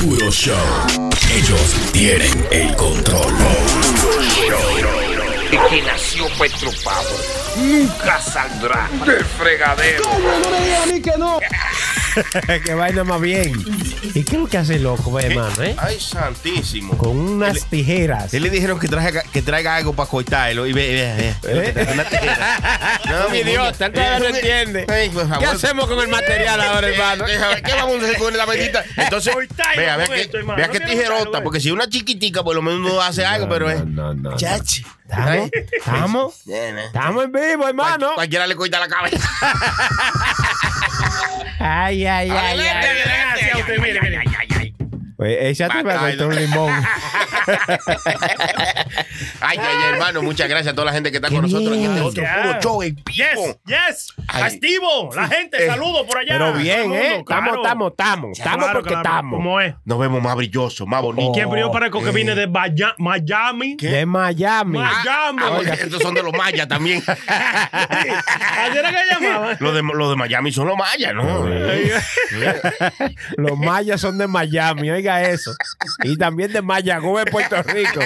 Puro Show. Ellos tienen el control. El que nació Petropavo nunca saldrá del fregadero. que vaina más bien. ¿Y qué es lo que hace el loco, hermano, eh? Ay, santísimo. Con unas tijeras. Él le dijeron que traiga, que traiga algo para cortarlo. Y ve, ve, ve. Una tijera. No, Un idiota, él todavía no entiende. Ay. ¿Qué hacemos con el material ahora, hermano? Déjame, ¿Qué vamos a hacer con la bendita? Entonces, vea, vea que, esto, hermano. vea No que quiero tijerota, porque si una chiquitica, por lo menos uno hace algo, pero es. No, no, no. Chachi. ¿Estamos? ¿Estamos? Estamos en vivo, hermano. Cualquiera le corta la cabeza. Ay, ay, ay, Adelante, ay. adelante. Gracias a usted, mire, mire. Pues ella te va a cortar un limón. Ay, ay, ay, hermano, muchas gracias a toda la gente que está con nosotros en este otro puro show Yes, yes. Ay. Activo, la gente, Eh, saludos por allá. Pero bien, mundo, ¿eh? Estamos, estamos, estamos. Estamos porque estamos. ¿Cómo es? Nos vemos más brillosos, más bonitos. ¿Quién yo parezco que eh. vine de Baya- Miami? De Miami. Miami. Ah, porque estos son de los mayas también. ¿Así era que llamaban? los, de, los de Miami son los mayas, ¿no? Los mayas son de Miami, oiga eso. Y también de Mayagüez, Puerto Rico.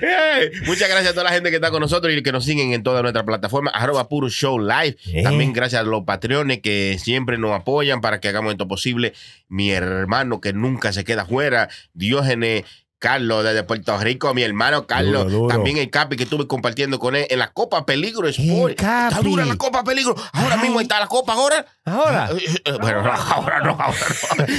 Hey, Muchas gracias a toda la gente que está con nosotros y que nos siguen en toda nuestra plataforma, arroba puro show live. Eh. También gracias a los patrones que siempre nos apoyan para que hagamos esto posible. Mi hermano que nunca se queda fuera, Diógenes. Carlos desde Puerto Rico, mi hermano Carlos, Duro, duro. también el Capi que estuve compartiendo con él en la Copa Peligro Sport. Está Capi. dura la Copa Peligro. Ahora Ay. mismo está la Copa ahora. Ahora. Bueno, no, ahora no, ahora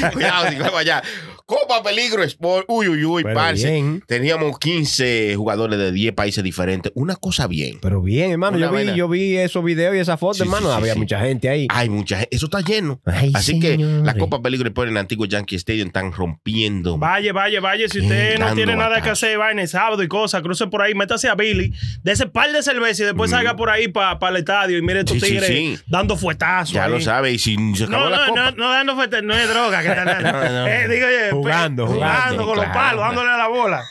no. Cuidado, si luego allá. Copa Peligro Sport. Uy, uy, uy, Pero parce. bien. Teníamos 15 jugadores de 10 países diferentes. Una cosa bien. Pero bien, hermano. Una Yo vi, vaina. yo vi esos videos y esa foto, Sí, hermano. sí, sí, Había sí. mucha gente ahí. Hay mucha gente. Eso está lleno. Ay, Así que señores. la Copa Peligro Sport en el antiguo Yankee Stadium están rompiendo. Vaya, vaya, vaya. Si usted no Dando tiene nada que batazo. hacer, vaina el sábado y cosas, cruce por ahí, métase a Billy, de ese par de cerveza y después salga por ahí para el estadio y mire estos Mm. Sí, sí, tigres sí. dando fuetazos. Ya ahí. lo sabe. Y si se acabó No, la no, Copa. no, no dando fuerte, no es droga. Que está dando. no. Eh, digo, oye, Jugando, pe- jugando, con los claro. palos, dándole a la bola.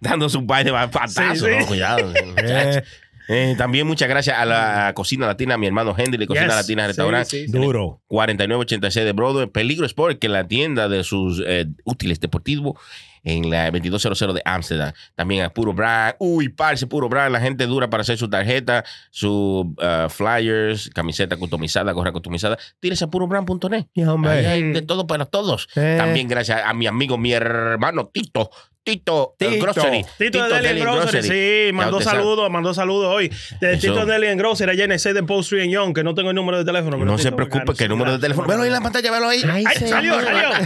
Dando su baile de patazo. Sí, sí. No, cuidado. Eh, también muchas gracias a la Cocina Latina, a mi hermano Henry de Cocina Yes. Latina Restaurante. Sí, sí, sí. duro. 4986 de Broadway, Peligro Sport, que es la tienda de sus eh, útiles deportivos en la 2200 de Amsterdam. También a Puro Brand. Uy, parce, Puro Brand. La gente dura para hacer su tarjeta, sus uh, flyers, camiseta customizada, gorra customizada. Tírese a purobrand.net. Y, hombre. Ahí hay de todo para todos. Eh. También gracias a mi amigo, mi hermano Tito. Tito, eh, Tito. Grocery. Tito, de Deli Deli and Grocery, sí, mandó saludos, mandó saludos hoy. De Eso. Tito Deli and Grocery, allá en el 6 de Post Street en Young, que no tengo el número de teléfono. pero No se preocupe que el número de teléfono. Velo ahí en la pantalla, velo ahí. Ay, Ay, salió, salió.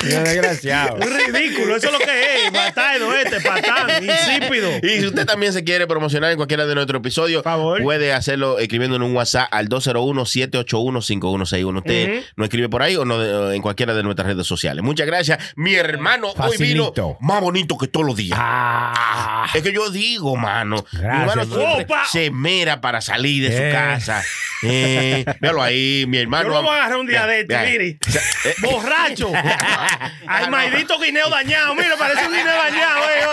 Qué desgraciado. Ridículo, eso es lo que es. Bataido este, patán, insípido. Y si usted también se quiere promocionar en cualquiera de nuestros episodios, Favor. puede hacerlo escribiendo en un WhatsApp al 201-781-5161. Usted Ujú. no escribe por ahí o no de- en cualquiera de nuestras redes sociales. Muchas gracias. Mi hermano hoy vino más bonito que todos los días. Ah, Es que yo digo, mano. mi Gracias, hermano se mera para salir de su Eh. casa. Eh, véalo ahí, mi Yo hermano. lo voy a agarrar un día de este, mire. Eh, Borracho. Ay, maldito guineo dañado. Mira, parece un guineo dañado, eh.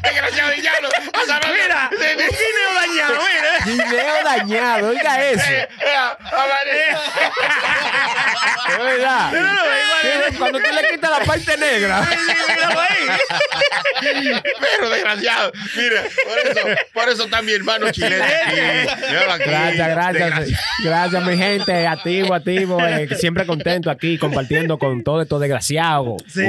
Desgraciado villano. O sea, no- Mira, un guineo dañado, mira. Guineo dañado, oiga eso. Eh, eh, Es verdad. Cuando tú le quitas la parte negra. Pero desgraciado. Mira, por eso, por eso está mi hermano chileno aquí. Gracias, gracias. Desgraciado. Gracias, mi gente. Activo, activo. eh, siempre contento aquí compartiendo con todo estos desgraciados. Sí,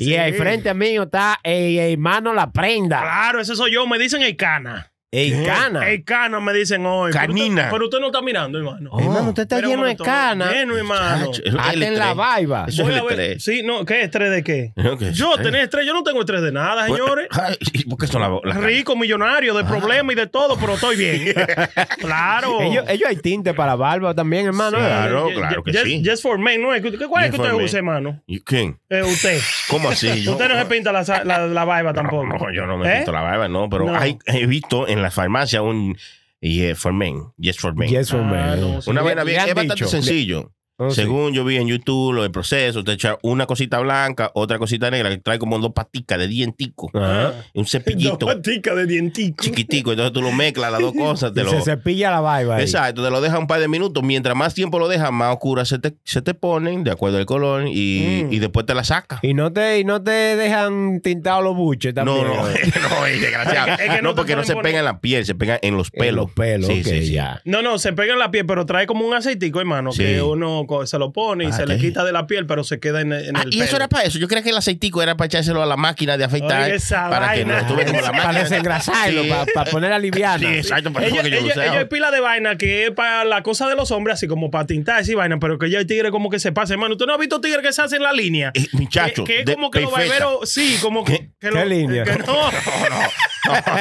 Y sí. ahí frente a mí está el hermano La Prenda. Claro, ese soy yo. Me dicen el cana. El cana. El cana me dicen hoy. Pero usted- Canina. Pero usted no está mirando, hermano. Oh, hermano, usted está lleno de cana. Lleno, hermano. En la barba. Eso es Voy el a ver- estrés. Sí, no, ¿qué estrés de qué? No, ¿qué Yo tenés estrés, yo no tengo estrés de nada, señores. Ay, ¿y ¿Por qué son las la Rico, millonario, de problemas y de todo, pero estoy bien. claro. Ellos, ellos hay tinte para barba también, hermano. Claro, Ye- claro que just, sí. Just for men, ¿no? ¿Cuál es que usted usa, hermano? ¿Y ¿Quién? Eh, usted. ¿Cómo así? Yo- usted no se pinta la, la, la barba tampoco. No, yo no me ¿Eh? pinto la barba, no, pero he visto en la farmacia un yeah, for men, yes for men. Yes, for Ah, men. no, sí. Una vaina bien, es bastante dicho. sencillo. Oh, sí. Según yo vi en YouTube, lo del proceso, te echa una cosita blanca, otra cosita negra, que trae como dos paticas de dientico. Ajá. Un Dos cepillito paticas de dientico. chiquitico. Entonces tú lo mezclas, las dos cosas. Te Y lo, se cepilla la barba. Exacto, te lo dejas un par de minutos. Mientras más tiempo lo dejas, más oscuras se te, se te ponen, de acuerdo al color, y, Mm. y después te la sacas. Y no te, y no te dejan tintados los buches también. No, no, no, es desgraciado. Es que- es que no, porque no se poner- pega en la piel, se pega en los En pelos. los pelos, Sí, sí, sí. ya. No, no, se pega en la piel, pero trae como un aceitico, hermano, Sí. que uno se lo pone y Ah, se le quita de la piel, pero se queda en, en Ah, el y eso era para eso. Yo creía que el aceitico era para echárselo a la máquina de afeitar. Oye, esa para que vaina. no estuve como la máquina. Para desengrasarlo, Sí. para, poner a liviana. Sí, exacto. Ellos fue que yo lo ellos- hay pila de vaina que es para la cosa de los hombres, así como para tintar y vaina, pero que ya hay tigres como que se pasa, hermano. ¿Usted no ha visto tigres que se hacen la línea? Eh, muchacho, Que, que es como que los barberos, sí, como que. que ¿Qué lo- línea? que no.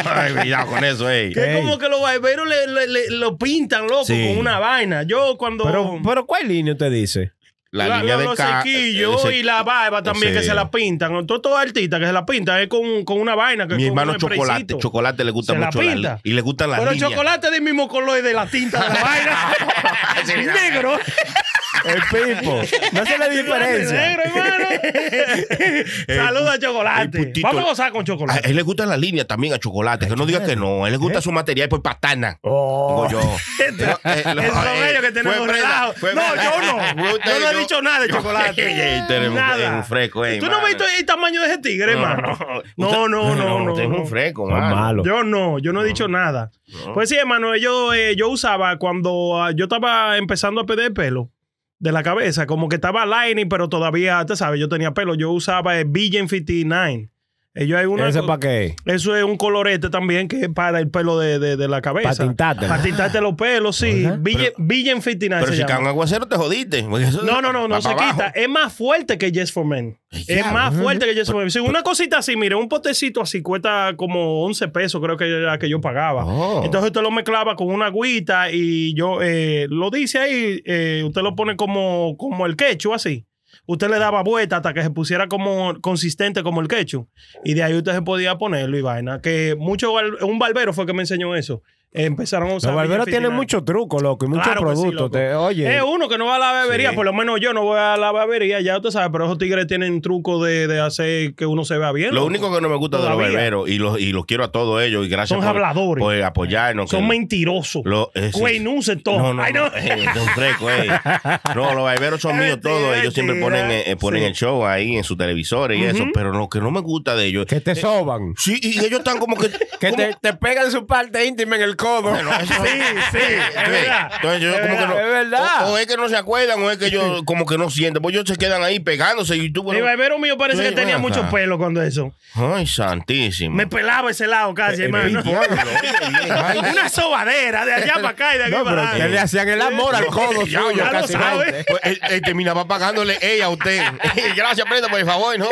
Ay, cuidado con eso, ey. Que como que los barberos le, le- le- lo pintan, loco, Sí. con una vaina. Yo cuando. Pero, pero ¿cuál línea usted dice? La, La- de los ca- sequillos ese- y la barba también ese- que se la pintan. Todos los artistas que se la pintan es con, con una vaina. Que Mi hermano Chocolate. Chocolate le gusta Se la mucho la, pinta. y le gustan las Pero el líneas. chocolate es del mismo color de la tinta de la vaina. Negro. El pipo. No se le diferencia. Negro, hermano. Saluda a Chocolate. putito- Vamos a gozar con A Chocolate. él le gusta la línea también a Chocolate, que no diga que no. A él le gusta su material por patana. Oh. Digo yo. Esos son ellos que tenemos relajo. fue No, yo no. Yo no he dicho nada de Chocolate. Nada. es un fresco, ¿Tú no viste el tamaño de ese tigre, hermano? No, no, no, no. Es no. un fresco, malo. Yo no, yo no he dicho nada. Pues sí, hermano, yo, eh, yo usaba cuando ah, yo estaba empezando a perder pelo de la cabeza, como que estaba lining, pero todavía, tú sabes, yo tenía pelo. Yo usaba el Vision 59. Ellos hay una. ¿Ese para qué? Eso es un colorete también que es para el pelo de, de- de la cabeza. Para tintártelo. Para tintarte los pelos, sí. Vision, Vision 59 Pero se si llama. cae un aguacero te jodiste. eso No, no, no, no se abajo. quita. Es más fuerte que Yes for Men. Es más fuerte que Yes for Men. Sí, una cosita así, mire, un potecito así cuesta como 11 pesos, creo que era que yo pagaba. Oh. Entonces usted lo mezclaba con una agüita y yo eh, lo dice ahí, eh, usted lo pone como, como el quechu, así. Usted le daba vuelta hasta que se pusiera como consistente como el quechu. Y de ahí usted se podía ponerlo y vaina. Que mucho, un barbero fue que me enseñó eso. Empezaron a usar. Los barberos tienen 59. mucho truco, loco, y muchos Claro que sí, productos. oye, Es uno que no va a la bebería, Sí. por lo menos yo no voy a la bebería, ya usted sabe, pero esos tigres tienen truco de, de hacer que uno se vea bien. Lo loco. único que no me gusta de los barberos, y los, y los quiero a todos ellos, y gracias Son por, habladores. por apoyarnos. Son que- mentirosos. Lo- eh, sí. Güey, no todo. No, no, Ay, no. eh, eh. No, los barberos son míos todos. Ellos siempre ponen, eh, ponen Sí. el show ahí en sus televisores y eso. Pero lo que no me gusta de ellos. que te soban. Sí, y ellos están como que. Que como- te, te pegan su parte íntima en el codo. Bueno, eso- Sí, sí, es verdad. Entonces yo Es como que no. verdad, es verdad. O, o es que no se acuerdan, o es que ellos como que no sienten. Pues ellos se quedan ahí pegándose y tú. El bueno, barbero mío parece que tenía mucho acá. pelo cuando eso. Ay, santísimo. Me pelaba ese lado casi, El hermano. Una sobadera de allá para acá y de aquí No, para que le allá. hacían el amor al codo Ya, suyo ya lo casi. Pues él, él terminaba pagándole ella a usted. Gracias, prenda, por el favor, ¿no?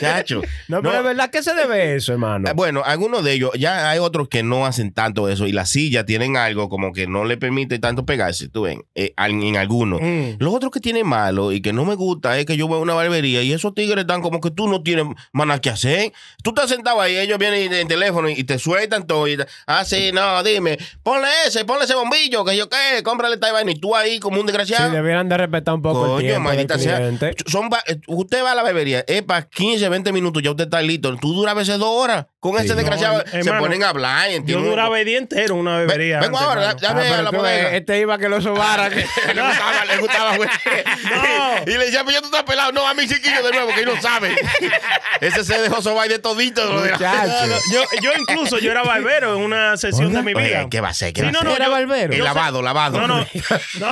Chacho. No, pero No. es verdad, ¿qué se debe eso, hermano? Bueno, algunos de ellos, ya hay otros que no hacen tanto eso y las sillas tienen algo como que no le permite tanto pegarse, tú ven, eh, en en algunos. Mm. Los otros que tienen malo y que no me gusta es que yo voy a una barbería y esos tigres están como que tú no tienes nada que hacer. Tú estás sentado ahí, ellos vienen en teléfono y te sueltan todo. Y, te- ah, sí, no, dime, ponle ese, ponle ese bombillo, que yo qué, cómprale esta vaina y tú ahí como un Sí, desgraciado. debieran de respetar un poco el Coño, tiempo del sea. cliente. Son va- eh, usted va a la bebería, es para 15, 20 minutos, ya usted está listo. Tú duras a veces dos horas. Con ese Sí. desgraciado No, se hermano, ponen a hablar. Yo duraba el día entero en una bebería. Vengo antes, ahora, ya, Ah, pero la bodega. este iba a que lo sobaran. le gustaba, le gustaba, güey. No. Y le decía, pues ya tú estás pelado. No, a mi chiquillo de nuevo, que él no sabe. Ese se dejó sobar de todito. lo de la- Muchacho. Yo, yo incluso yo era barbero en una sesión de mi vida. Oye, ¿Qué va a ser? ¿Qué Sí, va a no, ser? no, Era yo- barbero. El yo sé- lavado, lavado. No, no. No.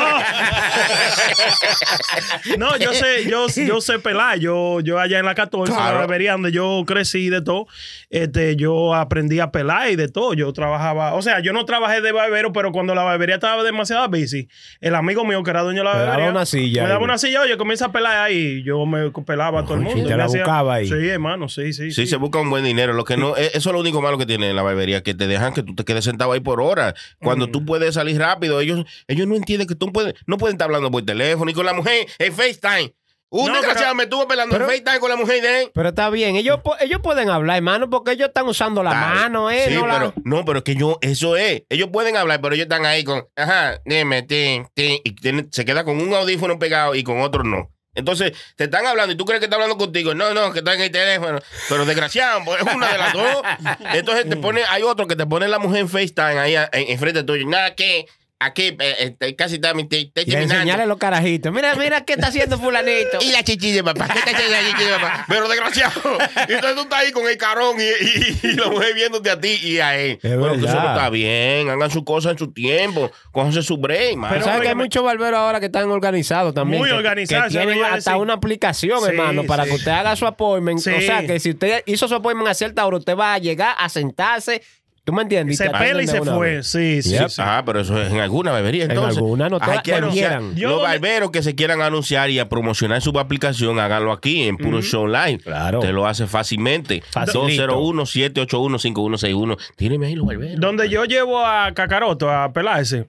No, yo sé, yo, yo sé pelar. Yo, yo allá en la 14, en Claro. la barbería donde yo crecí de todo, este, yo aprendí a pelar y de todo. Yo trabajaba, o sea, yo no trabajé de barbero, pero cuando la barbería estaba demasiado busy, el amigo mío que era dueño de la Me daba barbería. una silla Me daba una silla, oye, comienza a pelar ahí. Yo me pelaba a todo el mundo. te la hacía- buscaba ahí. Sí, hermano, sí, sí. Sí, se busca un buen dinero. Lo que no, eh, eso es lo único malo que tiene en la barbería, que te dejan que tú te quedes sentado ahí por horas. Cuando Mm. tú puedes salir rápido, ellos, ellos no entienden que tú puedes, no pueden estar hablando por teléfono y con la mujer en FaceTime. Un No, desgraciado pero- me estuvo pelando pero- en FaceTime con la mujer de él. Pero está bien, ellos, ellos pueden hablar, hermano, porque ellos están usando la Dale. mano, ¿eh? Sí, no la- pero, no, pero es que yo, eso es. Ellos pueden hablar, pero ellos están ahí con, ajá, dime, ti, ti, y tienen- se queda con un audífono pegado y con otro no. Entonces, te están hablando y tú crees que está hablando contigo. No, no, que está en el teléfono. Pero desgraciado, pues, es una de las dos. Entonces te pone, hay otro que te pone la mujer en FaceTime ahí enfrente tuyo. Nada, que aquí eh, este, casi está, mi- te, te Y a enseñarle los carajitos. Mira, mira qué está haciendo fulanito. Y la chichi de papá. ¿Qué está haciendo la chichi de papá? Pero desgraciado. Entonces tú estás ahí con el carón y, y- y la mujer viéndote a ti y a él. Es Bueno, que eso no está bien. Hagan su cosa en su tiempo. Cójanse su break, man. Pero sabes que hay muchos barberos ahora que están organizados también. Muy que- organizados, Que tienen hasta una aplicación, Sí, hermano, para sí. que usted haga su appointment. Sí. O sea, que si usted hizo su appointment a cierta hora, usted va a llegar a sentarse. ¿Tú me entiendes? Y Se pela y se fue. vez. Sí, sí, Yep. sí. Ah, pero eso es en alguna bebería, entonces. alguna, no Hay que anunciar. Yo Los barberos que se quieran anunciar y a promocionar su aplicación, háganlo aquí en Puro Show Live. Claro. Te lo hace fácilmente. Facilito. 201-781-5161. Tíreme ahí los barberos. Donde yo llevo a Cacaroto a pelarse,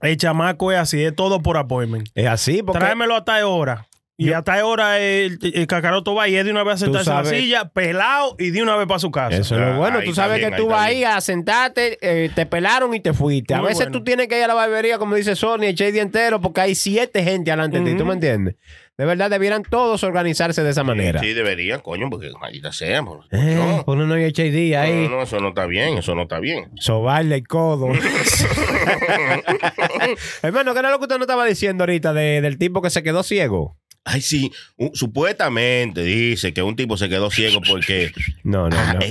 el chamaco es así, es todo por appointment. Es así, porque Tráemelo hasta ahora. Y Yo- hasta ahora el, el Cacaroto va y es de una vez a sentarse en la sabes- silla, pelado y de una vez para su casa. Eso es lo Ah, bueno. ahí Tú está sabes bien, que ahí tú está vas ahí bien. a sentarte, eh, te pelaron y te fuiste. A Muy veces bueno. tú tienes que ir a la barbería, como dice Sony, el día entero porque hay siete gente delante de ti. ¿Tú me entiendes? De verdad, debieran todos organizarse de esa manera. Sí, deberían, coño, porque maldita sea. por- Eh, no. Uno no el día ahí. No, no, eso no está bien, eso no está bien. Sobarle el codo. Hermano, ¿qué era lo que usted no estaba diciendo ahorita de- del tipo que se quedó ciego? Ay, sí, un- supuestamente dice que un tipo se quedó ciego porque... No, no, no.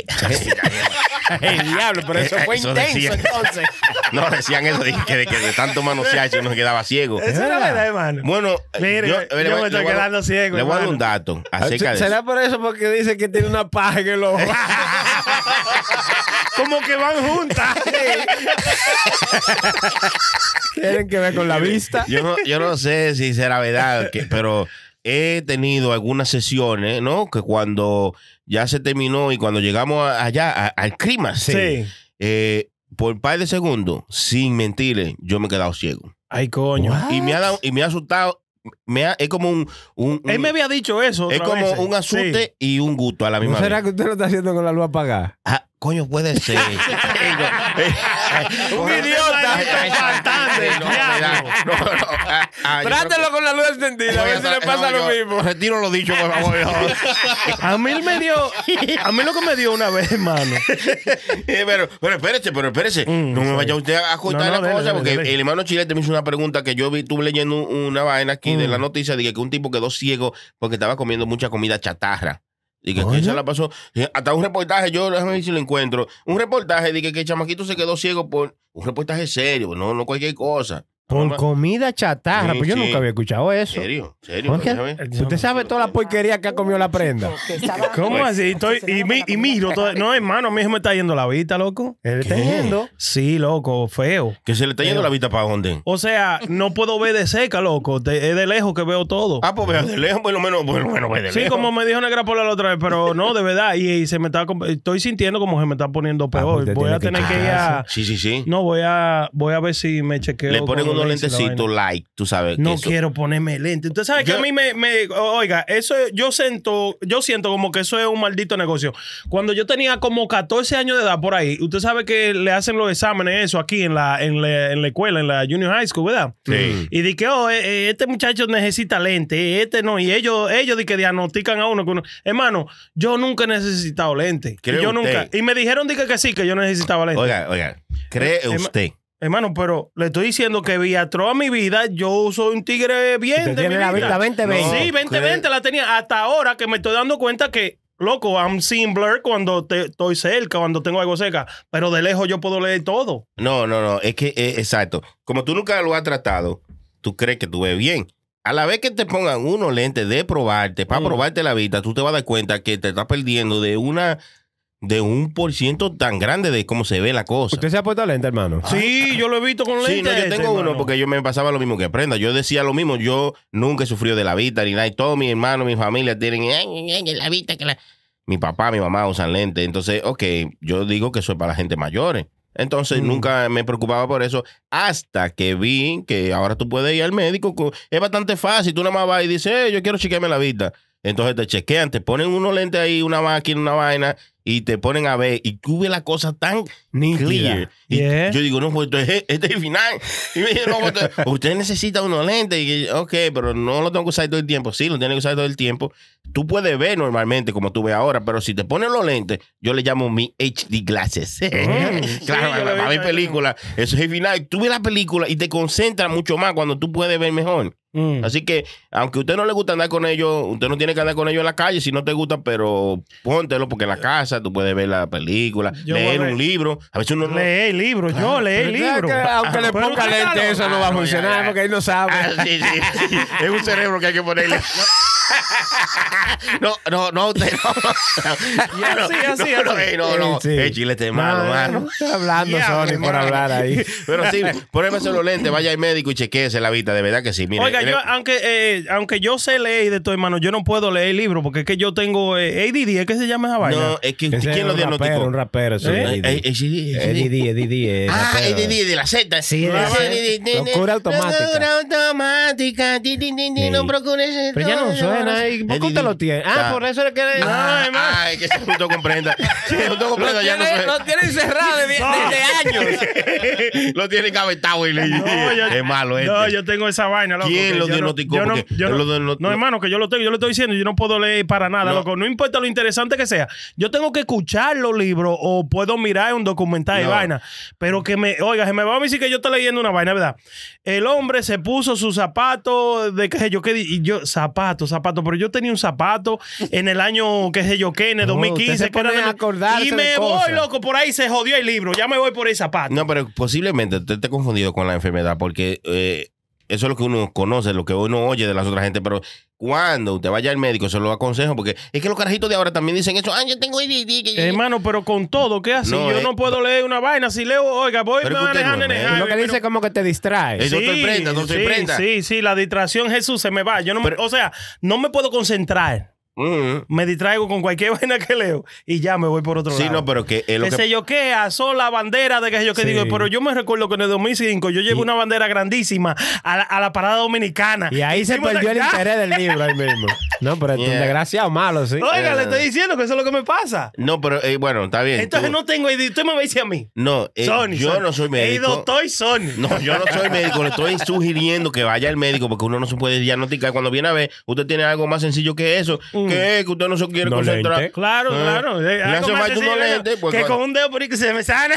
Eh, El diablo, pero eso fue Eso intenso entonces. no, decían eso, de que de, que de tanto manosearse uno se quedaba ciego. Esa es la verdad. hermano. Bueno, Mire, yo, eh, le voy- me estoy a- quedando ciego. Le voy a dar un dato acerca de eso. ¿Será por eso porque dice que tiene una paja en el ojo? Como que van juntas. Tienen que ver con la vista. Yo no, yo no sé si será verdad, que- pero he tenido algunas sesiones, ¿no? Que cuando ya se terminó y cuando llegamos allá a- al clima, Sí. eh, por un par de segundos, sin mentirle, yo me he quedado ciego. Ay, coño. Y me ha dado, y me ha asustado. Me ha- es como un, un- Él me había dicho eso. es como vez. un asuste y un gusto a la ¿No misma será vez. que usted lo está haciendo con la luz apagada? Ah, coño, puede ser. Un idiota. Bastante, no, no, no, ah, ah, que- con la luz encendida, a- no, yo Retiro lo dicho, por favor. A mí me dio. A mí lo que me dio una vez, hermano. Eh, pero, pero espérese, pero espérese. Mm, no me vaya usted a no, la cosa, porque el hermano Chilete me hizo una pregunta que yo vi, estuve leyendo un- una vaina aquí de Mm. la noticia, de que un tipo quedó ciego porque estaba comiendo mucha comida chatarra. Y que, que se la pasó. Eh, Hasta un reportaje, yo déjame ver si lo encuentro. Un reportaje de que, que el chamaquito se quedó ciego por un reportaje serio, no, no cualquier cosa. Por Mamá, comida chatarra. Sí, pues yo sí. nunca había escuchado eso. ¿Serio? ¿Serio? Oye, Déjame. Usted sabe toda la porquería que ha comido la prenda. ¿Cómo así? Estoy, y, mi- y miro todo. No, hermano, a mí se me está yendo la vista, loco. Él está yendo. Sí, loco, feo. Que se le está yendo la vista para dónde. O sea, no puedo ver de cerca, loco. De- es de lejos que veo todo. Ah, pues vea de lejos, por lo menos, por lo menos ve de Sí, lejos. como me dijo Negra Pola la otra vez, pero no, de verdad. Y, y se me está, com- estoy sintiendo como se me está poniendo pues peor. usted voy a tiene que tener que ir a. Sí, sí, sí. No, voy a, voy a ver si me chequeo. Le ponen con unos los lentecitos light, tú sabes. No quiero ponerme lente. Usted sabe que a mí me, me- Oiga, eso es- yo siento, yo siento como que eso es un maldito negocio. Cuando yo tenía como 14 años de edad por ahí, usted sabe que le hacen los exámenes, eso aquí en la, en la, en la escuela, en la junior high school, ¿verdad? Sí. Y di que, oh, eh, eh, este muchacho necesita lente, este no. Y ellos, ellos di que diagnostican a uno que uno. Hermano, yo nunca he necesitado lente. Y ¿Cree yo usted? nunca. Y me dijeron di que, que sí, que yo necesitaba lente. Oiga, oiga, ¿cree Eh, usted? Hermano, pero le estoy diciendo que Viatro a mi vida, yo soy un tigre bien de tiene mi la vida. vista 20-20. Sí, No, 2020 la tenía hasta ahora que me estoy dando cuenta que, loco, I'm seeing blur cuando te- estoy cerca, cuando tengo algo cerca, pero de lejos yo puedo leer todo. No, no, no, es que, eh, exacto. Como tú nunca lo has tratado, tú crees que tú ves bien. A la vez que te pongan unos lentes de probarte, para Mm. probarte la vista, tú te vas a dar cuenta que te estás perdiendo de una de un por ciento tan grande de cómo se ve la cosa. ¿Usted se ha puesto lente, hermano? Sí, yo lo he visto con Sí, lentes. no, yo este, tengo uno hermano. porque yo me pasaba lo mismo que aprenda. Yo decía lo mismo. Yo nunca he sufrido de la vista ni nada. Y todos mis hermanos, mi familia tienen "Ay, ay, ay, la vista. Que la... Mi papá, mi mamá usan lentes. Entonces, ok, yo digo que eso es para la gente mayores. Entonces Mm. nunca me preocupaba por eso hasta que vi que ahora tú puedes ir al médico. con- es bastante fácil. Tú nada más vas y dices, "Eh, yo quiero chequearme la vista. Entonces te chequean, te ponen unos lentes ahí, una máquina, una vaina, y te ponen a ver. Y tú ves la cosa tan clear. Y Yeah. yo digo, no, pues este es, este es el final. Y me dice, no, pues, usted, usted necesita unos lentes. Y yo, ok, pero no lo tengo que usar todo el tiempo. Sí, lo tiene que usar todo el tiempo. Tú puedes ver normalmente como tú ves ahora, pero si te pones los lentes, yo le llamo mi HD glasses. sí, claro, para ver visto. película. Eso es el final. Tú ves la película y te concentras mucho más cuando tú puedes ver mejor. Mm. Así que, aunque a usted no le gusta andar con ellos, usted no tiene que andar con ellos en la calle si no te gusta, pero póntelo porque en la casa tú puedes ver la película, Yo leer un libro. A veces uno no. Lee el libro, yo leí el libro. que aunque le ponga lente, eso no va a Ah, funcionar porque él no sabe. Ah, sí, sí, sí. Es un cerebro que hay que ponerle. No, no, no, usted no. Y así, así, no, no, así. no, no. Sí. El chile está malo, No, mano. está hablando Diablo, Sony por hablar ahí. Pero sí, pruébese los lentes, vaya al médico y chequeese la vista, de verdad que sí. Mire, Oiga, yo, aunque, eh, aunque yo sé leer de todo, hermano, yo no puedo leer el libro porque es que yo tengo eh, ADD, ¿es que se llama esa vaina? no, es que ¿quién es lo un rapero, diagnosticó? un rapero, sí. ¿Eh? Eh, eh, sí, Eddie, Eddie, Ah, es de, la Z. Sí, de Ah, Locura automática. Locura automática. No procures. Pero ya no suena. ¿Y ¿Por qué usted lo tiene? Ah, por eso es que... Ah, Ah, ay, que se justo comprenda. Sí, justo Lo comprenda ya no tiene, suena. lo tiene encerrado de, de- de años. Lo tiene cabetado y Es malo este. No, yo tengo esa vaina, loco. ¿Quién que lo diagnosticó? no, hermano, que yo lo tengo, yo lo estoy diciendo, yo no puedo leer para nada, No. loco. No importa lo interesante que sea. Yo tengo que escuchar los libros o puedo mirar un documental de No. vaina. Pero que me, oiga, se me va a decir que yo estoy leyendo una vaina, ¿verdad? El hombre se puso sus zapatos de qué sé yo qué, y yo, zapatos, zapatos, pero yo tenía un zapato en el año, qué sé yo qué, en el No, usted 2015, se que era pone de- a acordarse y de me voy, cosas. loco, por ahí se jodió el libro. Ya me voy por el zapato. No, pero posiblemente usted esté confundido con la enfermedad porque eh, eso es lo que uno conoce, lo que uno oye de las otras gente, pero cuando usted vaya al médico se lo aconsejo porque es que los carajitos de ahora también dicen eso, ah, yo tengo Hermano, pero con todo, ¿qué así? No, yo eh, no puedo leer una vaina. Si leo, oiga, voy no en es el médico. Lo que dice pero- como que te distrae. Eso estoy prenda, no estoy sí, prenda. Sí, sí, la distracción Jesús se me va. Yo no me- Pero- o sea, no me puedo concentrar. Mm. Me distraigo con cualquier vaina que leo y ya me voy por otro Sí, lado. no, pero que es lo que que... sé yo qué, asó la bandera de que sé yo qué Sí. digo, pero yo me recuerdo que en el 2005 yo llevé una bandera grandísima a la, a la parada dominicana. Y ahí se perdió el ya. interés del libro ahí mismo. No, pero es un desgraciado malo, sí. Oiga, le estoy diciendo que eso es lo que me pasa. No, pero eh, bueno, está bien. Entonces tú- no tengo idea. Usted me va a decir a mí. No, eh, Sony, yo Sony. no soy Ey, médico. doctor Sony. No, yo no soy médico, le estoy sugiriendo que vaya al médico porque uno no se puede diagnosticar. Cuando viene a ver, usted tiene algo más sencillo que eso, Mm. Que usted no se quiere No concentrar. lente. Claro, Eh, claro. Le hace más falta unos sencillo lentes, pues, que con un dedo por ahí que se me sana.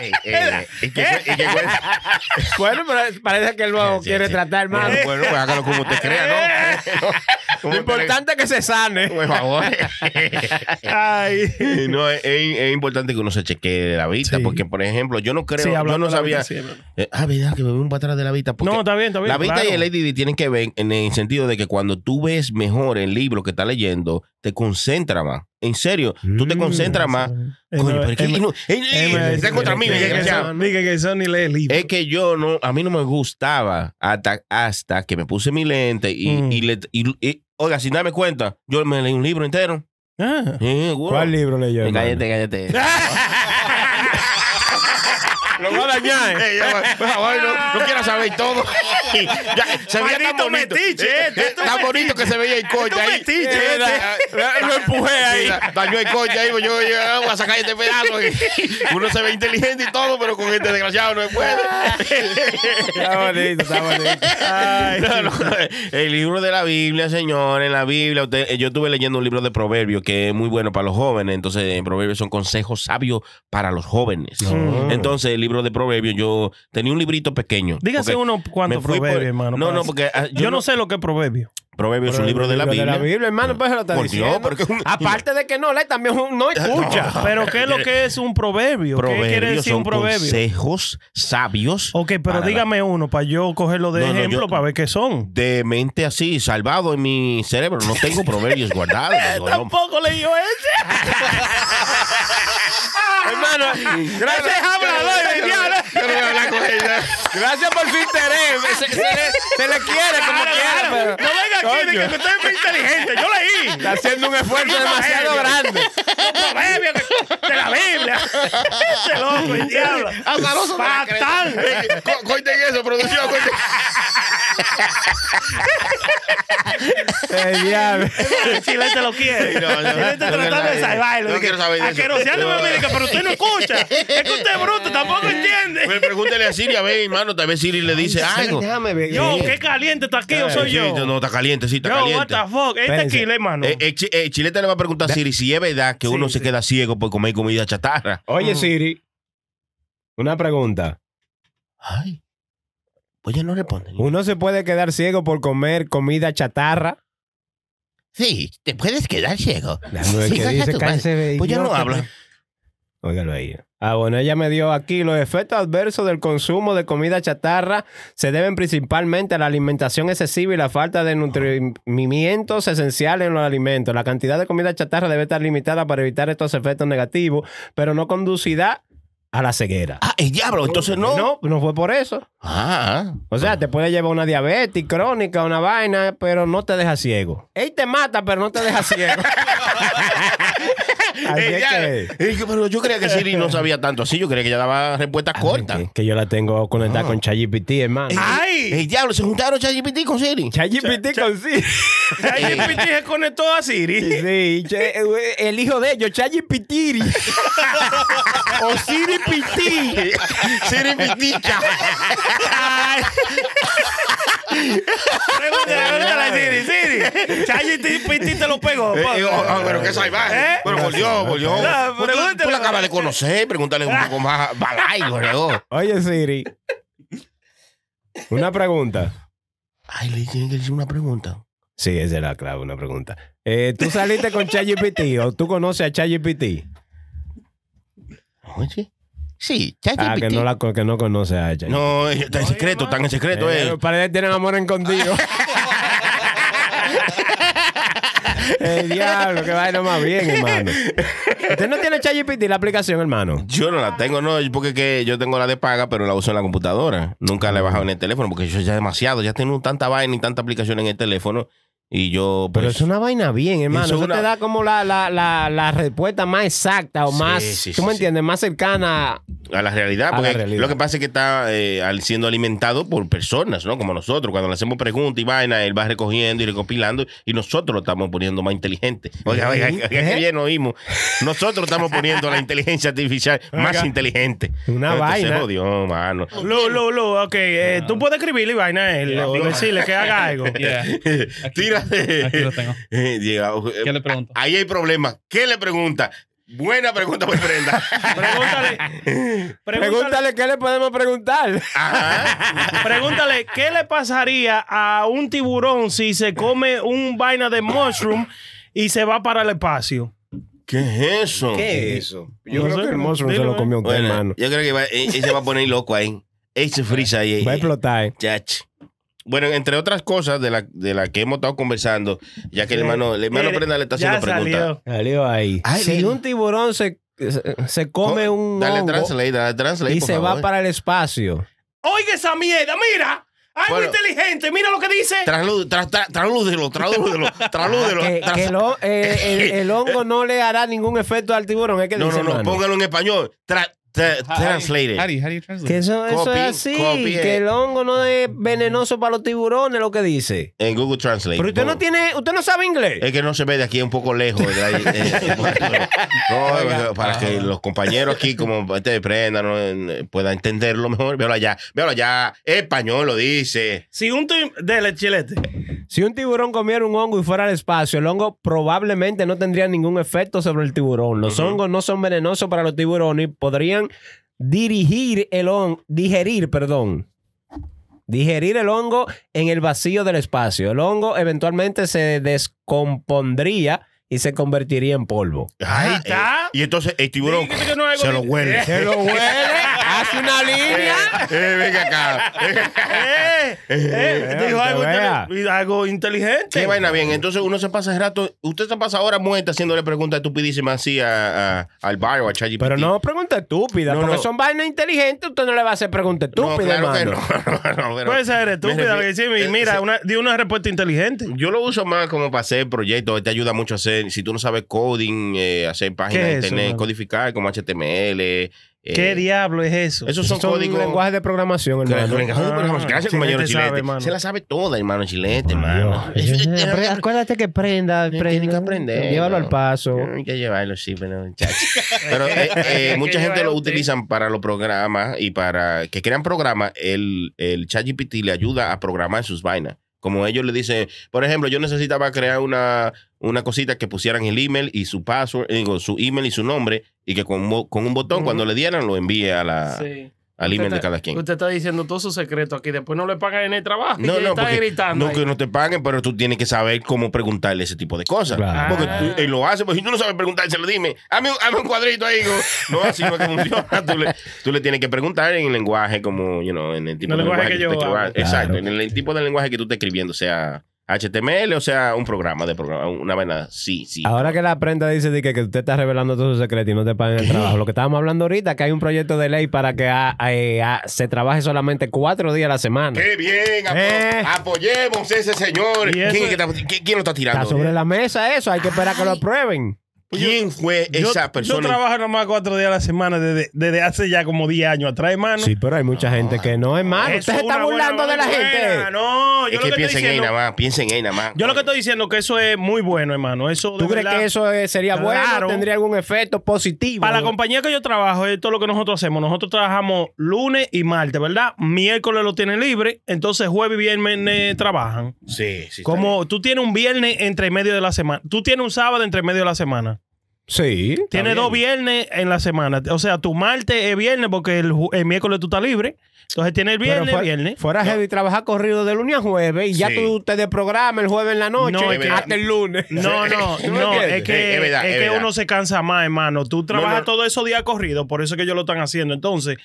Ey, ey, y que- y que- Bueno, pero parece que él Sí, quiere sí. tratar mal. Bueno, bueno, pues hágalo como usted crea, ¿no? Como Lo importante es que se sane. Por favor. Ay. No, es, es- es importante que uno se chequee la vista, Sí. porque, por ejemplo, yo no creo, Sí, yo no de sabía. vida. Eh, ah, verdad, que me voy un para atrás de la vista. porque No, está bien, está bien, La vista claro. y el ADD tienen que ver en el sentido de que cuando tú ves mejor el libro que estás leyendo, te concentra más. En serio, tú te Mm, concentras más. Eh, Coño, pero es que- eh, no, eh, eh, Eh, está contra mí, lee el libro. Es que yo no, a mí no me gustaba hasta, hasta que me puse mi lente y, Mm. y le, y- y- oiga, sin darme cuenta, yo me leí un libro entero. Ah. Eh. ¿Cuál libro leyó? Eh? Cállate, cállate. Lo va a dañar. No, no quiero saber todo. Ya, se veía tan bonito. metiche, Eh, este, eh, tan bonito que se veía el coche ahí. metiche, Eh, este. Lo empujé ahí. Dañó el coche ahí, pues yo, yo voy a sacar este pedazo. Uno se ve inteligente y todo, pero con este desgraciado no se puede. Está bonito, está bonito. Ay, No, no, El libro de la Biblia, señor, en la Biblia, usted- yo estuve leyendo un libro de proverbios que es muy bueno para los jóvenes. Entonces, en proverbios son consejos sabios para los jóvenes. No. Entonces, el libro de proverbios, yo tenía un librito pequeño. Dígase uno me proverbios, hermano. No, no, porque ah, yo, no sé lo que es proverbio. Proverbios es un libro de la Biblia. De la Biblia, hermano, pues se lo está Por Dios, diciendo. pero que es un- Aparte de que no lee, también un- no escucha. Pero ¿qué es lo que es un proverbio? ¿Qué quiere Proverbios decir son un proverbio? consejos sabios. Ok, pero la- dígame uno para yo cogerlo de No, no, ejemplo yo- para ver qué son. De mente así, salvado en mi cerebro. No tengo proverbios guardados. no. Tampoco leyó ese. Hermano, gracias, hablador, Yo no- diablo. yo no voy a hablar con ella. gracias por su interés. Se, se le, se le quiere como quiera, pero. No venga aquí de que usted es muy inteligente. Yo leí. Está haciendo un esfuerzo demasiado grande. Proverbios de la Biblia. Este loco, el diablo. Azaroso Fatal. creta. Co- Corten eso, producción. El diablo. El chilete lo quiere. No, no, el chilete no, tratando no, de salvarlo. no quiero saber de eso. "Aqueroseándome No. a mí", dice, pero usted no escucha. Es que usted es bruto, tampoco entiende. Pregúntele a Siri, a ver, hermano, tal vez Siri le dice algo. Déjame ver. Yo, qué caliente está aquí, o soy Sí, yo. no, está caliente, sí, está Yo, what caliente. the fuck. Este Espérense. tequila, hermano. Eh, eh, Chi- eh, Chilete le va a preguntar a Siri si es verdad que Sí, uno se queda ciego por comer comida chatarra. Oye, Siri, una pregunta. Ay. Pues ya no responde. ¿Uno se puede quedar ciego por comer comida chatarra? Sí, te puedes quedar ciego. Sí, dice, Pues ya no idiota. Habla. Óigalo ahí. Ah, bueno, ella me dio aquí los efectos adversos del consumo de comida chatarra se deben principalmente a la alimentación excesiva y la falta de nutrimientos esenciales en los alimentos. La cantidad de comida chatarra debe estar limitada para evitar estos efectos negativos, pero no conducirá a la ceguera. Ah, el diablo, entonces no. No, no fue por eso. Ah, O sea, te puede llevar una diabetes crónica, una vaina, pero no te deja ciego. Él te mata, pero no te deja ciego. Eh, que- pero yo creía que Siri no sabía tanto así. Yo creía que ella daba respuestas cortas. Que, que yo la tengo conectada Ah. con ChatGPT, hermano. ¡Ay! El diablo, se juntaron ChatGPT con Siri. ChatGPT con sí. ChatGPT se conectó a Siri. Sí, che- el hijo de ellos, ChatGPT. o Siri Piti. Siri Piticha. Pregúntale, pregúntale a Siri. Siri, ChatGPT te lo pegó. Eh, eh, oh, oh, pero qué salvaje. ¿Eh? Pero por Dios, por Dios. No, Tú- la acabas de conocer, pregúntale un poco más balay, bro. Oye, Siri. Una pregunta. Ay, le tienen que decir una pregunta. Sí, esa es la clave, una pregunta. Eh, ¿Tú saliste con ChatGPT o tú conoces a ChatGPT? Oye. Sí, Ah, ChatGPT. que no, la, que no conoce a ella. No, está en secreto, está en secreto. Eh, eh. Parece que tienen amor escondido. El diablo, que vaina más bien, hermano. ¿Usted no tiene ChatGPT la aplicación, hermano? Yo no la tengo, no, porque que yo tengo la de paga, pero la uso en la computadora. Nunca la he bajado en el teléfono, porque yo ya demasiado, ya tengo tanta vaina y tanta aplicación en el teléfono. Y yo, pues. Pero es una vaina bien, hermano. Eso Eso, es una- te da como la, la, la, la respuesta más exacta o Sí, más, sí, tú sí, me sí. entiendes, más cercana. A la realidad, A la porque realidad. lo que pasa es que está eh, al- siendo alimentado por personas, ¿no? Como nosotros, cuando le hacemos preguntas y vaina, él va recogiendo y recopilando y nosotros lo estamos poniendo más inteligente. Oiga, oiga, oiga, qué ¿Eh? bien oímos. Nosotros estamos poniendo la inteligencia artificial más Oiga. inteligente. Una Entonces, vaina. Se jodió, mano. Lu, Lu, Lu, ok. eh, Tú puedes escribirle y vaina a él o decirle que haga algo. Yeah. Tírate. Aquí lo tengo. Eh, eh, ¿Qué le pregunto? Ahí hay problema. ¿Qué le pregunta? Buena pregunta por Brenda. Pregúntale, pregúntale, Pregúntale qué le podemos preguntar. Ajá. pregúntale qué le pasaría a un tiburón si se come un vaina de mushroom y se va para el espacio. ¿Qué es eso? es eso? Yo No creo sé, que el monstruo se lo eh. comió usted, Bueno, hermano. yo creo que va, él, él se va a poner loco ahí. Él se frisa ahí. Va a explotar. chach. Bueno, entre otras cosas de la, de la que hemos estado conversando, ya que el hermano, el hermano Mire, Prenda le está ya haciendo preguntas. salió. Salió ahí. Ay, si un tiburón se, se, se come un Dale hongo translate, dale translate, y por se va favor. para el espacio. Oiga esa mierda, mira. Bueno. muy inteligente. Mira lo que dice. Translú- tra- tra- Translúdelo, translúdelo, translúdelo. Que, Tras- el, eh, el- el hongo no le hará ningún efecto al tiburón. Es que No, dice, no, no, hermano. póngalo en español. Tra- tra- How- how do you- translate. How do you, how do you translate? Que eso, eso Copy, es así. copy, eh. que el hongo no es venenoso para los tiburones, lo que dice. En Google Translate. Pero usted no Pon- tiene, usted no sabe inglés. Es que no se ve de aquí un poco lejos. de eh, no, para que los compañeros aquí, como este prenda, no, eh, puedan entenderlo mejor. Véalo allá, véalo allá. Español lo dice. Si un tiburón. Dele, chilete. Si un tiburón comiera un hongo y fuera al espacio, el hongo probablemente no tendría ningún efecto sobre el tiburón. Los hongos no son venenosos para los tiburones y podrían dirigir el hongo, digerir, perdón. Digerir el hongo en el vacío del espacio. El hongo eventualmente se descompondría y se convertiría en polvo. Ahí Ah, está. eh, y entonces el tiburón se lo huele. Se lo huele. Haz una línea. Eh, venga acá. Eh, eh, dijo algo, vea. inteli- algo inteligente. Qué vaina bien. Entonces uno se pasa el rato. Usted se pasa horas muerta haciéndole preguntas estupidísimas así a, a- al bar o a ChatGPT. Pero no pregunta estúpida, No, porque no. son vainas inteligentes. Usted no le va a hacer preguntas No, estúpidas, claro que hermano. no. no, pero- Puede ser me estúpida. refiero- sí, eh, mira, sí. una, di una respuesta inteligente. Yo lo uso más como para hacer proyectos, te ayuda mucho a hacer, si tú no sabes coding, eh, hacer páginas ¿Qué de es eso, internet, mano? codificar como HTML. Eh, ¿Qué diablo es eso? Esos son, Son códigos. lenguajes de programación, Claro, hermano. lenguaje de programación. Gracias, Chilete compañero sabe, Chilete. hermano. Se la sabe toda, hermano Chilete, hermano. Apre- Acuérdate que prenda, Tiene prenda. que aprender. Llévalo ¿no? al paso. Hay que llevarlo, sí, pero. Pero eh, eh, mucha gente lo utilizan para los programas y para que crean programas. El, el ChatGPT le ayuda a programar sus vainas. Como ellos le dicen, por ejemplo, yo necesitaba crear una, una cosita que pusieran el email y su password, eh, digo, su email y su nombre, y que con, con un botón, cuando le dieran, lo envíe a la, Sí. al email de cada quien. Usted está diciendo todo su secreto aquí. Después no le pagan en el trabajo. y No, ya no, está porque gritando. no ahí. que no te paguen, pero tú tienes que saber cómo preguntarle ese tipo de cosas. Claro. Porque Ah. tú- él lo hace, pues si tú no sabes preguntárselo, dime, hazme, un- hazme un cuadrito ahí. go. No, así no es que funciona. Tú le, tú le tienes que preguntar en el lenguaje como, you know, en el tipo de lenguaje lenguaje que tú yo. Exacto, Claro. en el tipo de lenguaje que tú estés escribiendo, sea HTML o sea un programa de programa, una vaina, sí, sí. Ahora que la prenda dice de que, que usted está revelando todo su secreto y no te pagan el trabajo. Lo que estábamos hablando ahorita, que hay un proyecto de ley para que se trabaje solamente cuatro días a la semana. ¡Qué bien! apo- Eh. Apoyemos a ese señor. ¿Quién, eso- es que está- quién- quién lo está tirando? Está sobre la mesa eso, hay que esperar que lo aprueben. ¿Quién fue Yo, esa yo persona? trabajo nomás cuatro días a la semana desde, desde hace ya como 10 años atrás, hermano. Sí, pero hay mucha gente que no, hermano. Usted se es está burlando de la buena. gente. No, yo es lo que que piensen en diciendo. nada más, piensen en ella nada más. Yo lo que estoy diciendo que eso es muy bueno, hermano. Eso ¿Tú crees verdad- que eso sería Claro. bueno? ¿Tendría algún efecto positivo? Para la compañía que yo trabajo, esto es lo que nosotros hacemos. Nosotros trabajamos lunes y martes, ¿verdad? Miércoles lo tienen libre, entonces jueves y viernes trabajan. Sí, sí. Como tú tienes un viernes entre medio de la semana. Tú tienes un sábado entre medio de la semana. Sí. bien. dos viernes en la semana. O sea, tu martes es viernes porque el, miércoles tú estás libre. Entonces tienes el Pero viernes, fue- viernes. Fuera heavy trabajar corrido de lunes a jueves y ya tú te desprogramas el jueves en la noche No, es que- hasta el lunes. No, no, ¿Tú me no, es que, Es- es verdad, es es que verdad. uno se cansa más, hermano. Tú trabajas no. todos esos días corridos, por eso es que ellos lo están haciendo. Entonces,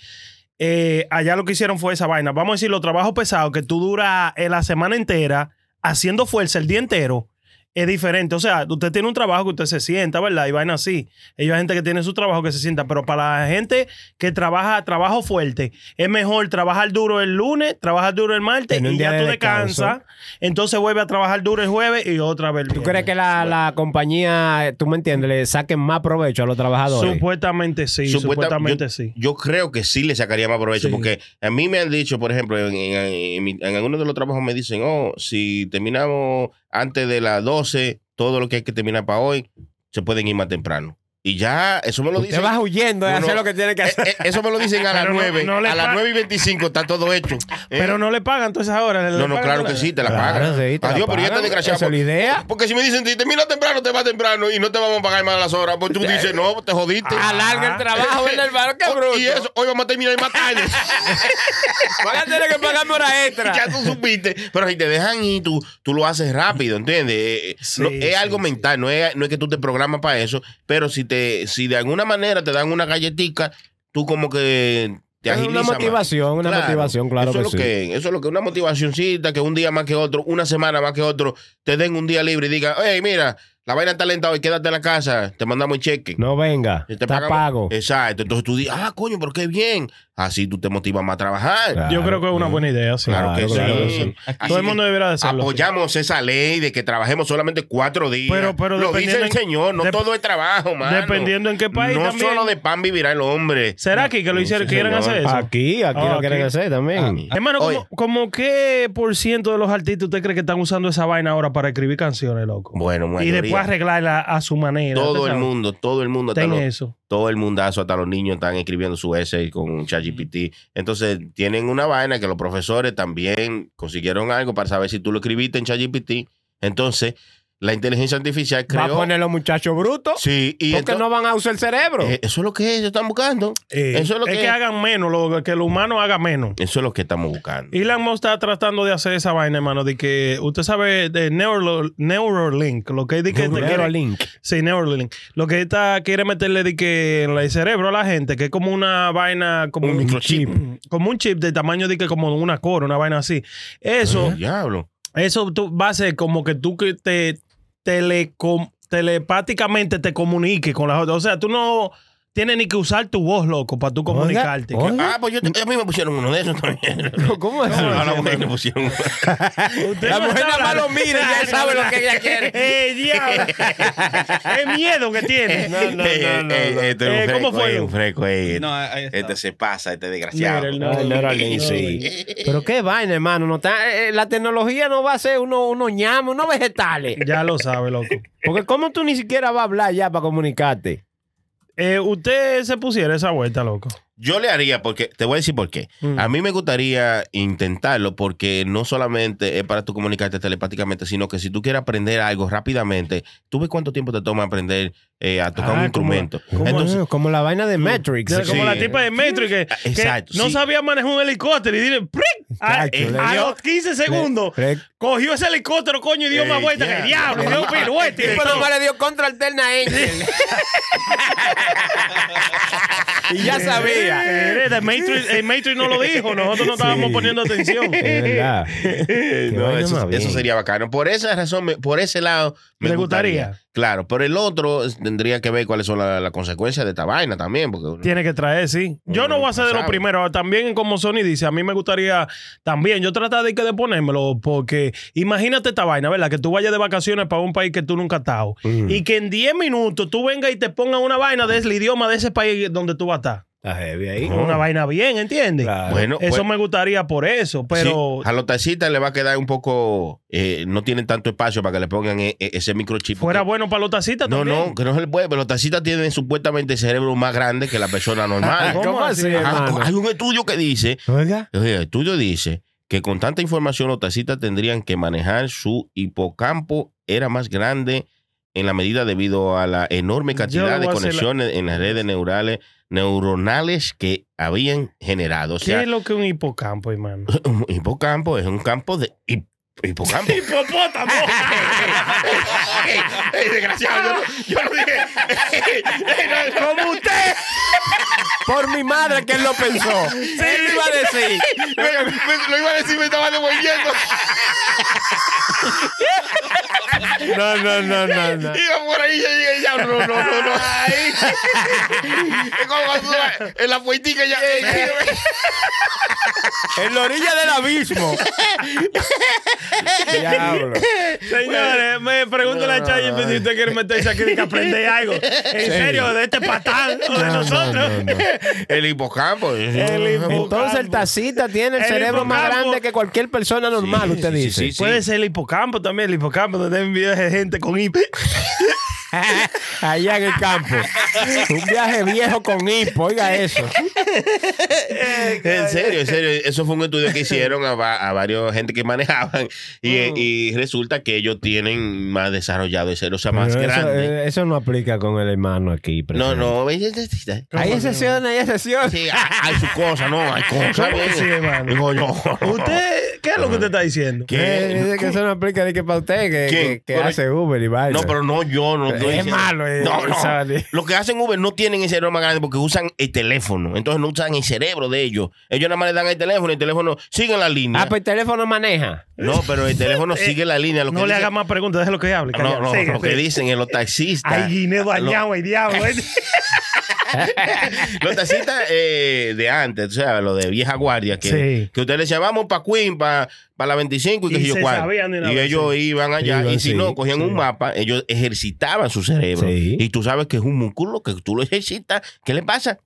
eh, allá lo que hicieron fue esa vaina. Vamos a decir, los trabajos pesados que tú duras eh, la semana entera haciendo fuerza el día entero. Es diferente. O sea, usted tiene un trabajo que usted se sienta, ¿verdad? Y vaina así. Ellos hay gente que tiene su trabajo que se sienta. Pero para la gente que trabaja trabajo fuerte, es mejor trabajar duro el lunes, trabajar duro el martes y día ya de tú descanso. descansas. Entonces vuelve a trabajar duro el jueves y otra vez. el ¿Tú crees que la, la compañía, tú me entiendes, le saquen más provecho a los trabajadores? Supuestamente sí, Supuesta- supuestamente yo, sí. Yo creo que sí le sacaría más provecho Sí. porque a mí me han dicho, por ejemplo, en, en- en mi- en algunos de los trabajos me dicen, oh, si terminamos antes de las 12, todo lo que hay que terminar para hoy, se pueden ir más temprano. Y ya, eso me lo dicen. vas huyendo de hacer lo que tiene que Eh, hacer. eh, eso me lo dicen a las no- 9. no le a las pa- 9 y 25 está todo hecho. Eh, Pero no le pagan todas esas horas. ¿le no, no, claro que sí, te la Claro, pagan. sí, te la Adiós, pero ya está desgraciado. Esa es la idea. Porque si me dicen, si termina temprano, te va temprano y no te vamos a pagar más las horas, pues tú dices, no, te jodiste. Alarga el trabajo, ¿verdad, hermano? ¡Qué bruto! Y eso, hoy vamos a terminar más tarde. Van a tener que pagarme hora extra. ya tú supiste. Pero si te dejan ir, tú, tú lo haces rápido, ¿entiendes? Eh, Sí, no- sí, es algo sí. mental, no es, no es que tú te programas para eso, pero si te si de alguna manera te dan una galletica, tú como que te Es agilizas una más. motivación, una motivación, claro eso que es lo sí. que Eso es lo que una motivacioncita, que un día más que otro, una semana más que otro, te den un día libre y digan, hey, mira, la vaina está lenta hoy, quédate en la casa, te mandamos el cheque. No venga, Y te está pagamos- pago. Exacto. Entonces tú dices, ah, coño, pero qué bien. Así tú te motivas más a trabajar. Claro. Yo creo que es una buena idea, sí. Claro, que Claro, sí. Así Todo el mundo debería de hacerlo. sí. Apoyamos esa ley de que trabajemos solamente cuatro días. Pero- pero Lo dice dependiendo el en- Señor, no todo es trabajo, mano. dependiendo en qué país No también. solo de pan vivirá el hombre. ¿Será aquí que lo hicieron, Sí, quieren hacer eso? Aquí, aquí Ah, lo quieren aquí. hacer también. Ah, Hermano, Oye. ¿como, como qué por ciento de los artistas usted cree que están usando esa vaina ahora para escribir canciones, loco? Bueno, y después arreglarla a su manera. todo ¿usted el mundo, todo el mundo, hasta los- eso. todo el mundazo, hasta los niños están escribiendo su essay con ChatGPT. Entonces, tienen una vaina que los profesores también consiguieron algo para saber si tú lo escribiste en ChatGPT. Entonces, la inteligencia artificial Va a creó. poner los muchachos brutos. Sí, y porque entonces- no van a usar el cerebro. eh, eso es lo que ellos están buscando. Eh, eso es lo es que, que hagan menos, lo, que el humano haga menos. eso es lo que estamos buscando. Elon Musk está tratando de hacer esa vaina, hermano, de que usted sabe de Neuro, Neuralink, lo que es de que quiere- Neuralink. Sí, Neuralink. Lo que está quiere meterle de que en el cerebro a la gente, que es como una vaina, como Un microchip. como un chip de tamaño de que como una cora, una vaina así. Eso, Diablo. eso tú, va a ser como que tú que te telecom- telepáticamente te comuniques con las otras. O sea, tú no tienes ni que usar tu voz, loco, para tú comunicarte. oiga. Ah, pues yo, a mí me pusieron uno de esos también. ¿Cómo es eso? A la mujer me pusieron uno. La no mujer nada más lo mira y ya sabe lo que ella quiere. ¡Eh, diablo! ¡Qué miedo que tiene! No, no, no, no, no. Este es un Eh, ¿cómo fue, eh, un freco, eh. No. Este se pasa, este desgraciado. Mira, sí. Pero qué vaina, hermano. No está, eh, la tecnología no va a ser uno, unos ñamos, unos vegetales. Ya lo sabe, loco. Porque ¿cómo tú ni siquiera vas a hablar ya para comunicarte? Eh, usted se pusiera esa vuelta, loco. Yo le haría, porque te voy a decir por qué. Mm. A mí me gustaría intentarlo porque no solamente es para tú comunicarte telepáticamente, sino que si tú quieres aprender algo rápidamente, tú ves cuánto tiempo te toma aprender eh, a tocar Ah, un como- instrumento. como- Entonces, Ah, como la vaina de Matrix. Ya, Como Sí. la tipa de Metro que, que Exacto, no sí. sabía manejar un helicóptero y dile ¡pric! a, le a los 15 segundos Le- le- cogió ese helicóptero, coño, y dio Eh, más vueltas ya. que diablo, dio piruete. y nomás le dio contra alterna a Angel. y ya sabía. Eh, de Matrix, el Matrix no lo dijo, nosotros no estábamos poniendo atención. Es verdad. Qué no, vaina eso, sería bacano. Por esa razón, me- por ese lado, me ¿Le gustaría. gustaría? Claro, pero el otro tendría que ver cuáles son las consecuencias de esta vaina también. Porque Tiene que traer, sí. Yo no voy a ser de los primeros. También, como Sony dice, a mí me gustaría también. Yo tratar de, que de ponérmelo, porque imagínate esta vaina, ¿verdad? Que tú vayas de vacaciones para un país que tú nunca has estado Mm. y que en 10 minutos tú vengas y te pongas una vaina del idioma de ese país donde tú vas a estar. Está heavy ahí. Una vaina bien, ¿entiendes? Claro. Bueno, Eso pues- me gustaría por eso, pero Sí, a los taxistas le va a quedar un poco. eh, no tienen tanto espacio para que le pongan e- e- ese microchip. fuera porque- bueno para los tacitas No, también. no, que no se le puede. Pero los taxistas tienen supuestamente el cerebro más grande que la persona normal. ¿Cómo ¿Cómo así, hermano? hay un estudio que dice, Oiga. el estudio dice que con tanta información los taxistas tendrían que manejar su hipocampo era más grande en la medida debido a la enorme cantidad de la- conexiones en las redes neurales neuronales que habían generado. O ¿Qué es lo que es un hipocampo, hermano? un hipocampo es un campo de hip- hipocampo. ¡Hipopótamo! Ey, ey, desgraciado, yo, no- yo no dije. Como usted. Por mi madre que él lo pensó. Él lo iba a decir. Me- me- lo iba a decir, me estaba devolviendo. No, no, no, no, no. Iba por ahí y llegué ya. No, no, no, no. Es como cuando en la puertica ya. En la orilla del abismo. Diablo. Señores, me pregúntale a Chayi si usted quiere meterse aquí y que aprender algo. En serio, de este patán o de No, nosotros. no, no, no. El hipocampo. El hipocampo. Entonces el tacita tiene el, El cerebro más grande que cualquier persona normal, Sí, usted sí, dice. sí, sí. Puede ser el hipocampo también, el hipocampo, donde videos de gente con hipo. Allá en el campo. Un viaje viejo con hipo, oiga eso. En serio, en serio. Eso fue un estudio que hicieron a, va- a varios gente que manejaban y, y resulta que ellos tienen más desarrollado el cerebro, o sea, más Pero grande. eh, eso no aplica con el hermano aquí. No, presente. no, hay Hay excepciones, hay excepciones. Sí, hay, hay su cosa, no, hay cosas. ¿Cómo que sí, hermano? Digo yo. ¿Usted qué es lo que usted está diciendo? ¿Qué? Eh, dice que eso no aplica ni que para usted que, ¿Quién? que, que hace Uber y vaina. No, pero no, yo no. Es malo, eh, No, no. Sony. Los que hacen Uber no tienen el cerebro más grande porque usan el teléfono. Entonces no usan el cerebro de ellos. Ellos nada más le dan el teléfono y el teléfono sigue la línea. Ah, pues el teléfono maneja. No, pero el teléfono sigue la línea. Lo que No le dicen- haga más preguntas, déjelo que hable. No, no, Sigue, lo que dicen es los taxistas. Ay, guineo dañado, ay, diablo. Los taxistas eh, de antes, o sea, los de vieja guardia, que, Sí. que ustedes le decían, vamos para Queen, para la 25 y Y que yo cuál. Y ellos iban allá Iban, y si sí, no, cogían sí. un mapa, ellos ejercitaban su cerebro. Y tú sabes que es un músculo que tú lo ejercitas. ¿Qué le pasa?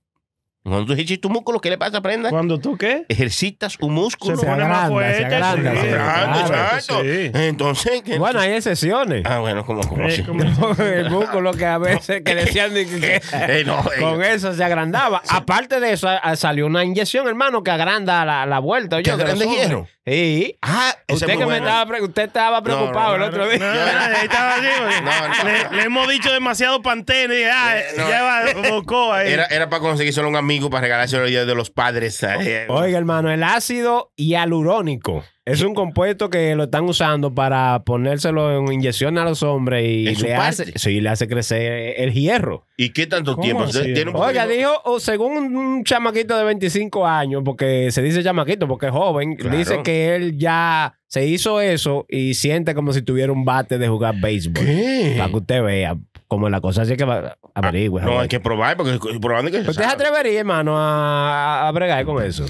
Cuando tú ejercitas tu músculo, ¿qué le pasa, Prenda? ¿Cuando tú qué? Ejercitas un músculo. Se más agranda, fuerte. se agranda, sí. se Claro, exacto. sí. Entonces, ¿qué? Bueno, hay excepciones. Ah, bueno, como, como Eh, el músculo que a veces que decían de que, que- Eh, no, eh, con eso se agrandaba. Aparte de eso, salió una inyección, hermano, que agranda la, la vuelta. ¿Que Oye, de los agranda hierro? Sí. Ah, Usted es que me estaba, pre- usted estaba preocupado no, el otro día. No, no, ahí estaba así, porque No, no. Le, le hemos dicho demasiado pantene ah, Eh, no. lleva bocó ahí. Era, era para conseguir solo un amigo para regalárselo el día de los padres. eh. Oiga, hermano, el ácido hialurónico es un compuesto que lo están usando para ponérselo en inyección a los hombres y ¿En su le hace, sí, le hace crecer el hierro. ¿Y qué tanto ¿Cómo tiempo? así? ¿Tiene un Oiga, dijo, o según un chamaquito de 25 años, porque se dice chamaquito porque es joven, Claro. dice que él ya se hizo eso y siente como si tuviera un bate de jugar béisbol. ¿Qué? Para que usted vea cómo la cosa así que va, averigüe. No, joven. hay que probar, porque probando que se ¿Usted se atrevería, hermano, a, a bregar con eso?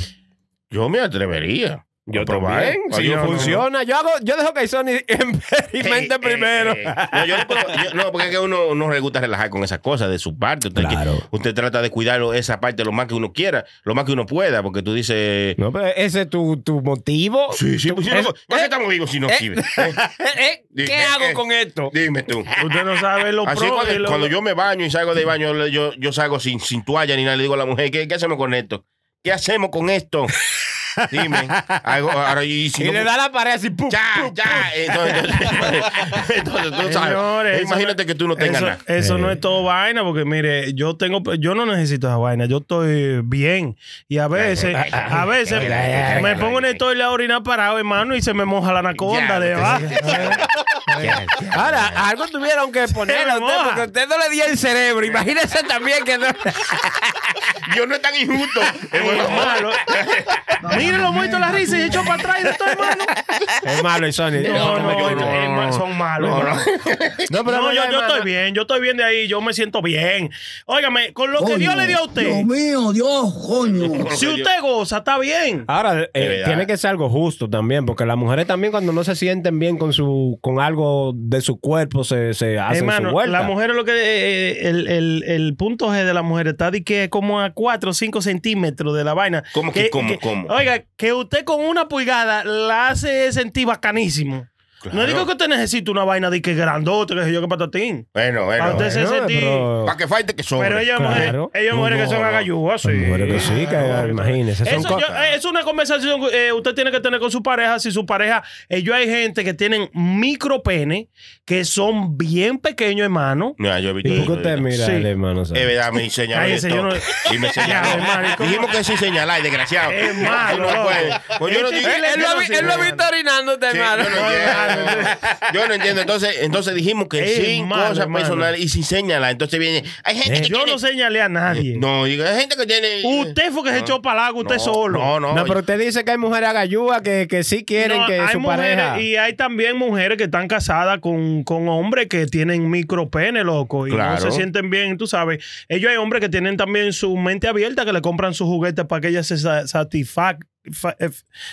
Yo me atrevería. Yo A probar. también. Si yo no, funciona, yo hago, yo dejo que Sony experimente Eh, eh, primero. eh. No, yo no, puedo- yo- no, porque es que uno no le gusta relajar con esas cosas de su parte. Usted, Claro. que- usted trata de cuidarlo esa parte lo más que uno quiera, lo más que uno pueda, porque tú dices. No, pero ese es tu, tu motivo. Sí, sí, pues, si no, Es- ¿para qué estamos vivos si no eh, sirve? eh, ¿Qué hago eh. con esto? Dime tú. Usted no sabe lo Así pro cuando, lo- cuando yo me baño y salgo del baño, yo, yo salgo sin, sin toalla ni nada. Le digo a la mujer, ¿qué, qué hacemos con esto? ¿Qué hacemos con esto? Dime. Algo- ahora, y si Y no- le da la pared así, ¡pum! Ya, pum, ya. Entonces, entonces, entonces, tú sabes. Señores, imagínate no- que tú no tengas eso, nada. eso Eh. no es todo vaina, porque mire, yo tengo, yo no necesito esa vaina, yo estoy bien. Y a veces, a veces me pongo en el toile a orinar parado, hermano, y se me moja la anaconda Ya, Ahora, algo tuvieron que ponerle a usted porque usted no le dio el cerebro. Imagínese también que no. Yo no es tan injusto. Es bueno, malo. Mire lo muerto la risa y se echó para atrás y de todo, hermano. Es malo, Sony. No, no, no, son malos. No, no. hermano. No, pero No, yo, yo estoy bien, yo estoy bien de ahí, yo me siento bien. Óigame, con lo que Dios le dio a usted, Dios mío, Dios, coño. si usted goza, está bien. Ahora, eh, tiene que ser algo justo también, porque las mujeres también cuando no se sienten bien con su con algo de su cuerpo se, se hacen Hermano, su vuelta. la mujer es lo que eh, el, el, el punto G de la mujer está de que como a 4 o 5 centímetros de la vaina. ¿Cómo que cómo, cómo? Oiga, que usted con una pulgada la hace sentir bacanísimo. No digo que usted necesite una vaina de que grandote, que sé yo, que patatín. Bueno, Para bueno. usted se Bueno, sentir. pero- Para que falte que sobre. Pero ellas Claro. mujeres, ellas mujeres que son agayúas, sí. Mujeres que sí, que imagínese. son Eso yo- cosas- eh, es una conversación que eh, usted tiene que tener con su pareja. Si su pareja, ellos hay gente que tienen micropene, que son bien pequeños, hermano. Mira, yo he visto ¿Y por qué usted yo mira Sí. hermano? Es verdad, me señaló esto. yo Y me señaló. Dijimos que sin señalar, desgraciado. Es malo. Pues yo no digo- chile Él lo ha visto orinándote, Sí, hermano. yo no entiendo. Entonces, entonces dijimos que Es sin malo, cosas hermano. personales y sin señalar. Entonces viene. Hay gente que Yo tiene. no señalé a nadie. No, digo, hay gente que tiene. Usted fue que se echó para el agua, usted No, solo. No, no. No, pero usted dice que hay mujeres agayúas que, que sí quieren No, que hay su mujeres pareja. y hay también mujeres que están casadas con, con hombres que tienen micropene, loco, y Claro. no se sienten bien, tú sabes. Ellos hay hombres que tienen también su mente abierta, que le compran sus juguetes para que ellas se sa- satisfa- fa- eh,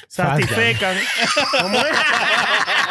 satisfecan. ¿Cómo es?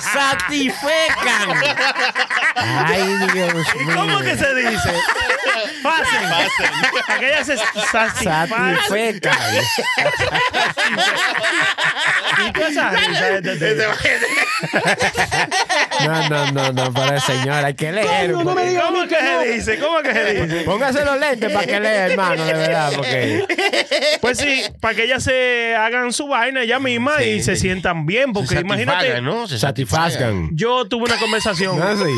¡Satisfecan! Ay, Dios mío. ¿Cómo que se dice? Fácil. Para que ellas se. Satisfecan. Y No, no, no, no, para señora, hay que leer. ¿Cómo que se dice? ¿Cómo que se dice? Póngase los lentes para que lea, hermano, de verdad, porque. Pues sí, para que ellas se hagan su vaina ellas mismas y se sientan bien, porque Se imagínate, ¿no? Se Satisfazcan. yo tuve una conversación. No, sí.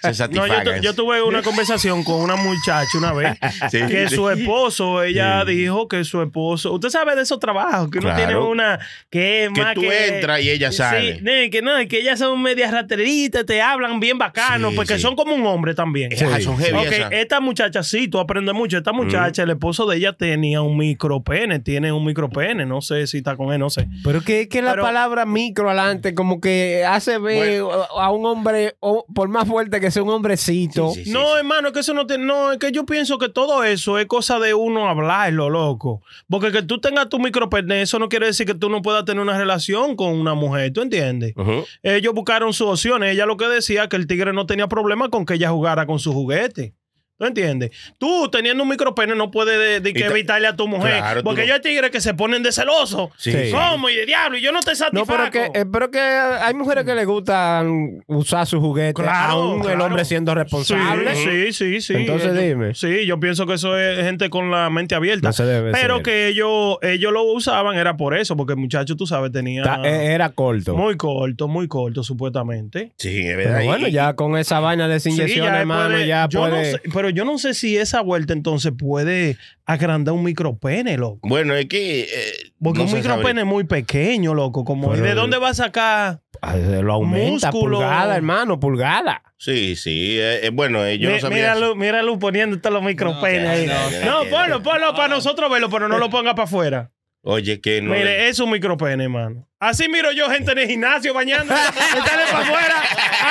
Se No, satisfagan. yo, tu- yo tuve una conversación con una muchacha una vez Sí. que su esposo, ella dijo que su esposo, usted sabe de esos trabajos, que uno Claro. tiene una que es Que más tú que entras y ella sale. Sí, que no, que ellas son medias rateritas, te hablan bien bacano, Sí, porque sí. son como un hombre también. Ah, son heavy Ok, esas. esta muchacha, sí, tú aprendes mucho. Esta muchacha, el esposo de ella tenía un micropene, tiene un micropene. No sé si está con él, no sé. Pero que, que la Pero- palabra micro adelante, como que hace ver a un hombre, o- por más fuerte que sea un hombrecito. Sí, sí, no, hermano, es que eso no tiene. No, es que yo pienso que todo eso es cosa de uno hablarlo, loco. Porque que tú tengas tu micropene, eso no quiere decir que tú no puedas tener una relación con una mujer, ¿tú entiendes? Ellos buscaron sus opciones. Ella lo que decía que el tigre no tenía problema con que ella jugara con su juguete. ¿Tú entiendes? Tú teniendo un micropene no puedes de, de que evitarle a tu mujer. Claro, porque no- yo hay tigres que se ponen de celoso. Sí. Sí. ¿Cómo? Y de diablo. Y yo no te No, satisfago. pero que, eh, pero que hay mujeres que les gustan usar sus juguetes, Claro, aún el claro. hombre siendo responsable. Sí, sí, sí, sí. Entonces Yo- dime. Sí, yo pienso que eso es gente con la mente abierta. No se debe pero ser. que ellos, ellos lo usaban era por eso, porque el muchacho, tú sabes, tenía Ta- eh, Era corto. muy corto, muy corto, supuestamente. Sí, es verdad. Pero bueno, ya con esa vaina de Sí, inyección, ya hermano, puede- ya yo no puede. sé- pero yo no sé si esa vuelta entonces puede agrandar un micropene, loco. Bueno, es que. eh, Porque no un micropene es muy pequeño, loco. Como, ¿Y de dónde va a sacar? Ay, Lo aumenta, Músculo. pulgada, hermano, pulgada. Sí, sí. eh, eh, bueno, eh, yo no Mi- sabía. mira. Luz, mira Luz poniendo todos los micropenes ahí. no, No, no, ponlo, no. ponlo para nosotros verlo, pero no lo ponga para afuera. Oye, que no. Mire, es un micropene, hermano. Así miro yo gente en el gimnasio bañando, para afuera.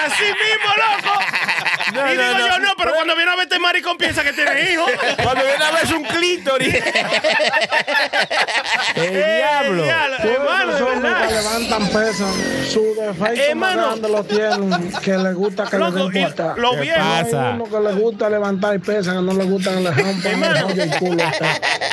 Así mismo, loco. Y digo yo, no, pero cuando viene a verte maricón piensa que tiene hijos. Cuando viene a verse un clítoris. el diablo. Hermano, de Los hombres que verdad. levantan pesas, su defecto más Hermano. grande lo tienen, que le gusta que Loco, le den y lo ¿Qué viejo. pasa? Hay uno que le gusta levantar pesas, que no le gusta que le rompan y culo.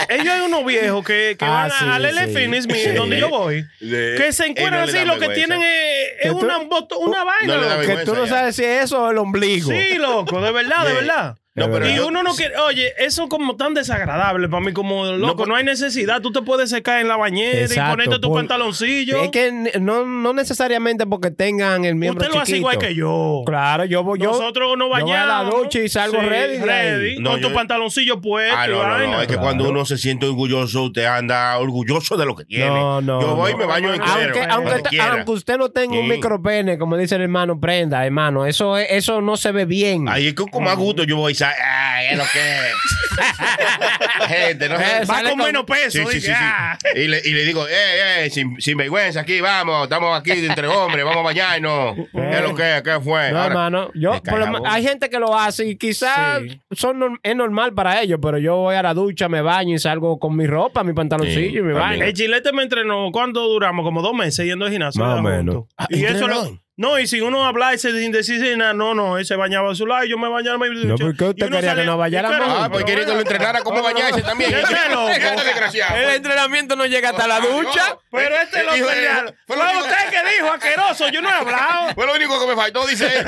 Ellos hay unos viejos que, que Ah, van sí, al LA sí. Fitness, mi- Sí. donde yo voy, que se encuentran no le así, dan lo que vergüenza. tienen es, es Que tú- una, una vaina. no le da loco. Que tú no sabes si es eso o el ombligo. Sí, loco, de verdad, de verdad. No, pero y yo- uno no quiere, oye, eso como tan desagradable para mí, como loco, por- no, hay necesidad. Tú te puedes secar en la bañera y Exacto, ponerte tu por- pantaloncillo. Es que no, no necesariamente porque tengan el miembro Usted lo hace chiquito. igual que yo. Claro, yo voy yo. Nosotros nos yo voy a la bañamos. ducha y salgo Sí, ready ready, No, con yo- tu pantaloncillo puesto. Ah, y no, no, no. Es que Claro. cuando uno se siente orgulloso, usted anda orgulloso de lo que tiene. No, no, Yo voy y no. me baño entero. Aunque, aunque, aunque usted no tenga un Sí. micropene, como dice el hermano, prenda, hermano. Eso, es- eso no se ve bien. Ahí es que con más gusto yo voy y ay, es lo que es. Gente, no Eh, Va con con- menos peso. Sí, sí, dije, sí, sí. ah. Y, le, y le digo, eh, eh, sin, sin vergüenza aquí, vamos, estamos aquí entre hombres, vamos a bañarnos. ¿Qué es lo que? ¿Qué fue? No, Ahora- hermano. Yo, Me lo hay gente que lo hace y quizás Sí. son, es normal para ellos, pero yo voy a la ducha, me baño y salgo con mi ropa, mi pantaloncillo Sí, y mi también. baño. El chilete me entrenó. ¿Cuánto duramos? Como dos meses yendo al gimnasio. Más o. Ah, y eso lo, No, y si uno habla y se sin decir nada, no, no, él se bañaba a su lado y yo me bañaba. No, ¿por qué usted quería que nos bañáramos? Ah, pues quería que lo entrenara cómo bañarse también. ¿Qué te loco? Este. El entrenamiento no llega hasta la ducha. Pero este lo pelearon. fue usted que dijo, asqueroso. Yo no he hablado. Fue lo único que me faltó, dice él.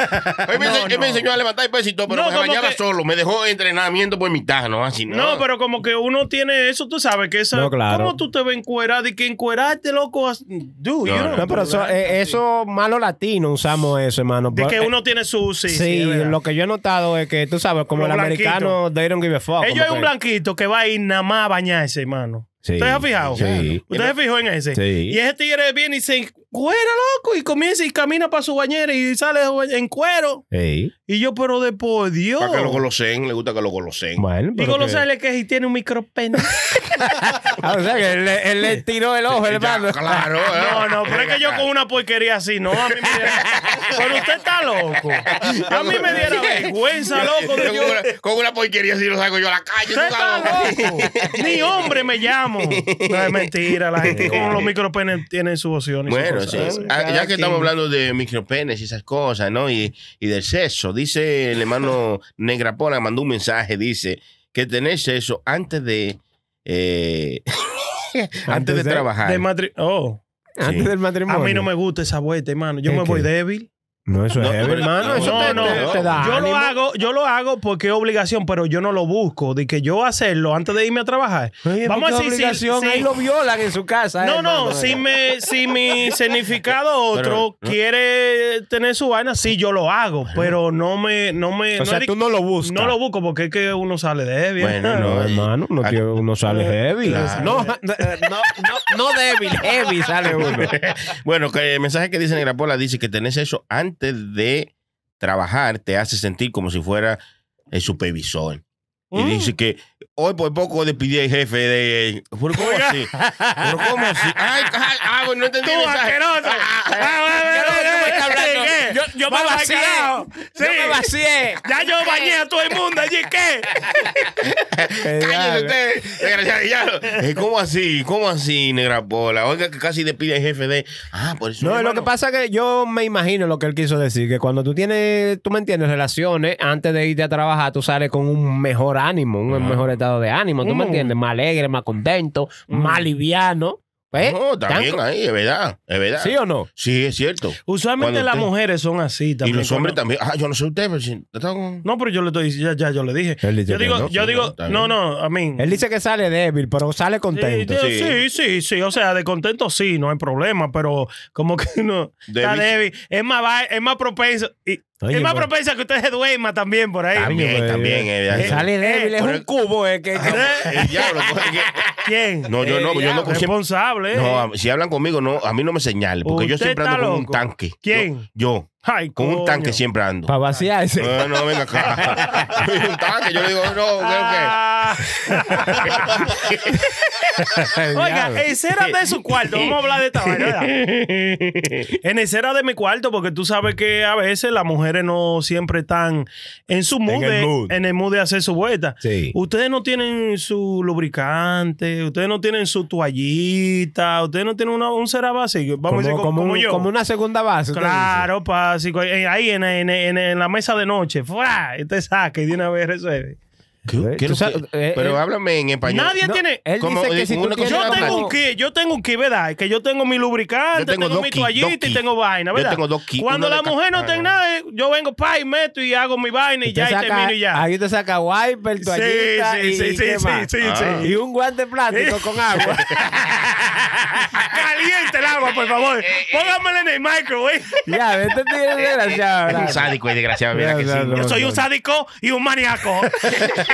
Él me, No, él me no. enseñó a levantar el pesito, pero No, me como bañaba que- solo. Me dejó entrenamiento por mitad, ¿no? Así no. No, pero como que uno tiene eso, tú sabes que eso. No, claro. ¿Cómo tú te ves encuerado y que encuerarte, loco? Dude, you No, know, No, pero eso, eh, eso malo latino usamos eso, hermano. De que eh, uno tiene su. Sí, Sí, lo que yo he notado es que tú sabes, como Los el americano, they don't give a fuck. Ellos hay un que- blanquito que va a ir nada más a bañarse, hermano. Sí, ¿Usted se ha fijado? sí. ¿Usted se fijó en ese? Sí. Y ese tigre viene y se encuera, loco, y comienza y camina para su bañera y sale en cuero. Y yo, pero de por Dios. Para que lo goloseen, le gusta que lo goloseen. Bueno, pero Digo, lo que- si tiene un micropene. Ah, o sea que él, le- él le tiró el ojo, hermano. claro. No, no, pero es que yo con una porquería así, no, a mí me diera... Pero usted está loco. A mí me diera vergüenza, loco. de Yo yo- con, una, con una porquería así lo saco yo a la calle. Usted está loco. Ni hombre me llamo. No es mentira, la gente con los micropenes tiene su opción. y su Bueno, ¿eh? Ah, ya que estamos hablando de micropenes y esas cosas, ¿no? Y, y del sexo, dice el hermano Negrapona, mandó un mensaje, dice que tener sexo antes de... eh, antes de, de- trabajar. De matri- oh, Antes Sí. del a matrimonio. mí no me gusta esa vuelta, hermano. Yo ¿Qué, me voy débil. No, eso No, es heavy, hermano. Eso No, te, no, te- te da Yo lo hago, yo lo hago porque es obligación, pero yo no lo busco. De que yo hacerlo antes de irme a trabajar. Oye, Vamos a decir, si- obligación, si- ahí lo violan en su casa. No, no, si, me, si mi significado otro quiere tener su vaina, sí, yo lo hago, pero no me... No me O no sea, tú no lo buscas. No lo busco porque es que uno sale débil. Bueno, No, no, hermano, no, tiene- uno sale heavy. claro. No, no, no, no débil, heavy sale uno. Bueno, que el mensaje que dice Negrapola dice que tener sexo antes de trabajar te hace sentir como si fuera el supervisor. Y Mm. dice que hoy por poco despidí al jefe de... ¿Pero cómo así? ¿Pero cómo así? Ay, ay, ah, no entendí Tú, asqueroso. Yo. Yo, me Va vacié. Sí. Yo me vacié. Ya yo bañé a todo el mundo allí, ¿qué? Cállate usted, desgraciado. ya. Eh, ¿Cómo así? ¿Cómo así, negra pola? Oiga, que casi despide el jefe de. Ah, por eso. No, lo que pasa es que yo me imagino lo que él quiso decir, que cuando tú tienes, tú me entiendes, relaciones, antes de irte a trabajar, tú sales con un mejor ánimo, un mejor estado de ánimo, tú me Mm. entiendes, más alegre, más contento, más liviano. ¿Ves? No, también ¿Tan- ahí, es verdad. Es verdad. ¿Sí o no? Sí, es cierto. Usualmente Cuando las usted- mujeres son así Y también. los hombres Cuando- también. Ah, yo no sé usted, pero si. está No, pero yo le estoy diciendo, ya, ya yo le dije. Él dice Yo que digo, no, yo sí, digo, no, está no, a mí. Él dice que sale débil, pero sale contento. Sí, Sí. sí, sí, sí, o sea, de contento sí, no hay problema, pero como que no está Débil. débil, es más va- es más propenso y Oye, es más pues. propensa que usted se duerma también por ahí. También, Coño, pues, también, eh, es que Sale débil, es Pero- un cubo. eh, que, que- El diablo. que- ¿Quién? No, yo no, yo no. responsable. ¿eh? No, si hablan conmigo, no, a mí no me señale, porque yo siempre ando con un tanque. ¿Quién? Yo, Ay, con un tanque siempre ando. Para vaciarse. No, no, venga acá. un tanque, yo le digo, no, Ah. Oiga, Diablo. encera de su cuarto. Vamos a hablar de esta vaina. ¿verdad? En encera de mi cuarto, porque tú sabes que a veces las mujeres no siempre están en su mood, En el mood. en el mood de hacer su vuelta. Sí. Ustedes no tienen su lubricante, ustedes no tienen su toallita, ustedes no tienen una- un ceraba así. Vamos como, a decir, co- como como, un- yo. como una segunda base. Claro, pa, si co- eh, ahí en, en- en- en la mesa de noche, ¡fua! y te saca y de una vez resuelve. ¿Qué- Tú qué es sabes, eh, pero eh, háblame en español. Nadie No, tiene. Él Como dice que si tú tienes Yo Yo tengo un kit, yo tengo un kit, ¿verdad? Que yo tengo mi lubricante, Yo tengo mi toallita y tengo vaina, Yo ¿verdad? tengo dos kits, Cuando la mujer no cada- tenga nada, yo vengo pa y meto y hago mi vaina y ya y saca- termino y ya. Ahí te saca wiper, toallita sí, y, sí, y sí, ¿qué sí, Ah. sí. Y un guante plástico con agua. Caliente el agua, por favor. Póngamela en el microwave. ya, este tío es desgraciado. Un ¿verdad? sádico y desgraciado, mira que No, sí. no, Yo soy un sádico y un maníaco.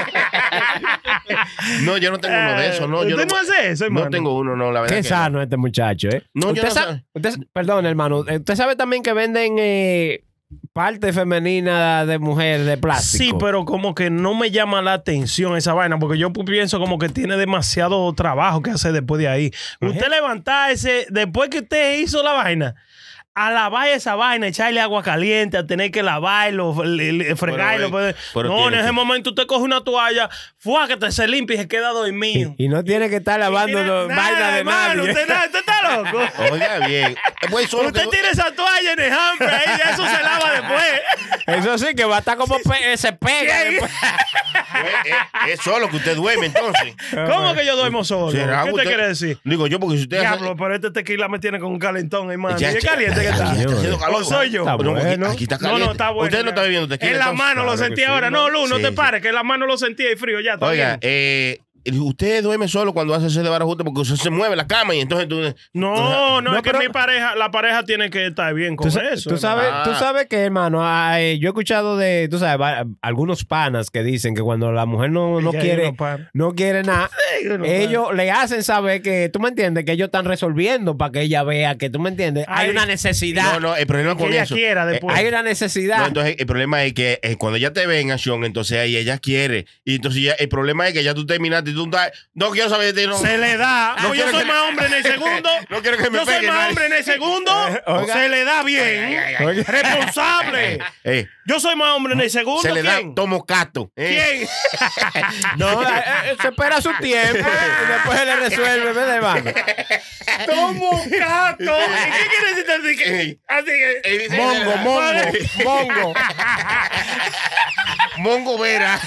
No, yo no tengo uno de esos, no. Yo ¿Usted no hace eso, hermano? No tengo uno, no, la verdad. Qué que sano este muchacho, ¿eh? No, yo usted no sabe, usted- perdón, hermano. Usted sabe también que venden eh, parte femenina de mujer de plástico. Sí, pero como que no me llama la atención esa vaina, porque yo pienso como que tiene demasiado trabajo que hacer después de ahí. Usted levantarse, después que usted hizo la vaina, a lavar esa vaina, echarle agua caliente, a tener que lavarlo, le- le- fregarlo. Pero, pues. pero no, en ese que- momento usted coge una toalla, fue que te se limpia y se queda dormido. Y, y no tiene que estar lavando Tiene- los- nada, vaina de nadie. Usted, usted está loco. Oiga bien. Pues solo Usted que- tiene esa toalla en el hamper ahí, ya eso se lava después. Eso sí, que va a estar como pe- se pega. Después. Pues, es, es solo que usted duerme entonces. ¿Cómo que yo duermo solo? ¿Será ¿Qué te usted- quiere decir? Digo yo, porque si usted hace- Diablo, pero este tequila me tiene con un calentón, hermano. ¿Y es caliente que está? ya está haciendo calor. ¿O soy yo? Está No, aquí- está No, caliente. no, está bueno. Usted no está bebiendo tequila. En la mano lo sentí sí, ahora. ¿no? No, Lu, no Sí, te sí. pares, que en la mano lo sentí y frío ya. Oiga, eh, usted duerme solo cuando hace ese de barajuste porque usted se mueve la cama y entonces tú. No, no, No, es que pero- mi pareja, la pareja tiene que estar bien con Tú, eso. tú sabes, Ah. tú sabes que, hermano, yo he escuchado de, tú sabes, va- algunos panas que dicen que cuando la mujer no, no quiere, no no quiere nada, no ellos le hacen saber que, tú me entiendes, que ellos están resolviendo para que ella vea que, tú me entiendes, hay Ay, una necesidad, No, no, el problema Que con ella eso. quiera eh, después. hay una No, necesidad. entonces el problema es que eh, cuando ella te ve en acción, entonces ahí ella quiere. Y entonces ya- el problema es que ya tú terminaste y tú estás. No quiero saber de ti, no. Se le da. No Pues yo soy que- más hombre en el segundo. No quiero que me Yo soy pegue más nadie. hombre en el segundo. Oiga. Se le da bien. Oiga. Responsable. Eh, Yo soy más hombre en el segundo. se le da tomo cato. eh. ¿Quién? No, eh, eh, se espera su tiempo y después se le resuelve, ¿verdad, hermano? Tomo gato. ¿Y qué quiere decir así que? Así que. Eh, Mongo, mongo, mongo. Mongo Vera.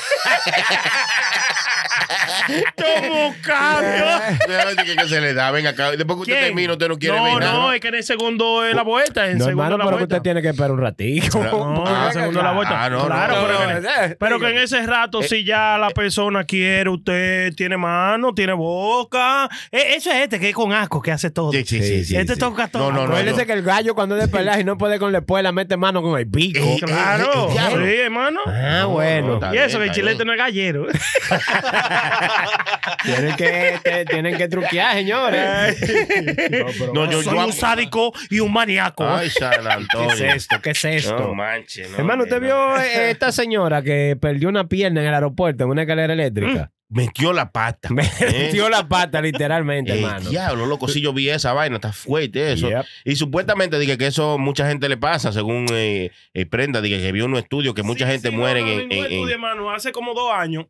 Tomo gato. que, que se le da, venga acá. Después que usted ¿Quién? termina, usted no quiere no, ver nada. no, es que en el segundo es la vuelta. En el No, segundo hermano, la pero que vuelta. usted tiene que esperar un ratito. No, en Ah, el segundo es la vuelta. ah, no, claro, no, pero, no, que, no, pero que en ese rato, si ya la persona quiere, usted tiene mano, tiene boca. Eh, eso es este que es con asco que hace todo. Sí, sí, sí. sí, este sí. toca todo. No, no, no. Acuérdese que el gallo cuando es de pelaje y no puede con la espuela, mete mano con el pico. Eh, Claro, Eh, eh, sí, hermano. Ah, bueno. y eso, que el chilete no es gallero. Tienen que, te- tienen que truquear, señores. No, yo, Soy yo un sádico y un maníaco. Ay, ¿Qué es esto? ¿Qué es esto? No manches. no, Hermano, ¿usted no. vio eh, esta señora que perdió una pierna en el aeropuerto en una escalera eléctrica? metió la pata. Me ¿eh? metió la pata, literalmente, Eh, hermano. diablo, loco, si yo vi esa vaina, está fuerte eso. Yep. Y supuestamente dije que eso mucha gente le pasa, según eh, eh, Prenda, dije que vio un estudio que mucha Sí, gente sí, muere no, no, en... ningún en- en- estudio, hermano, hace como dos años,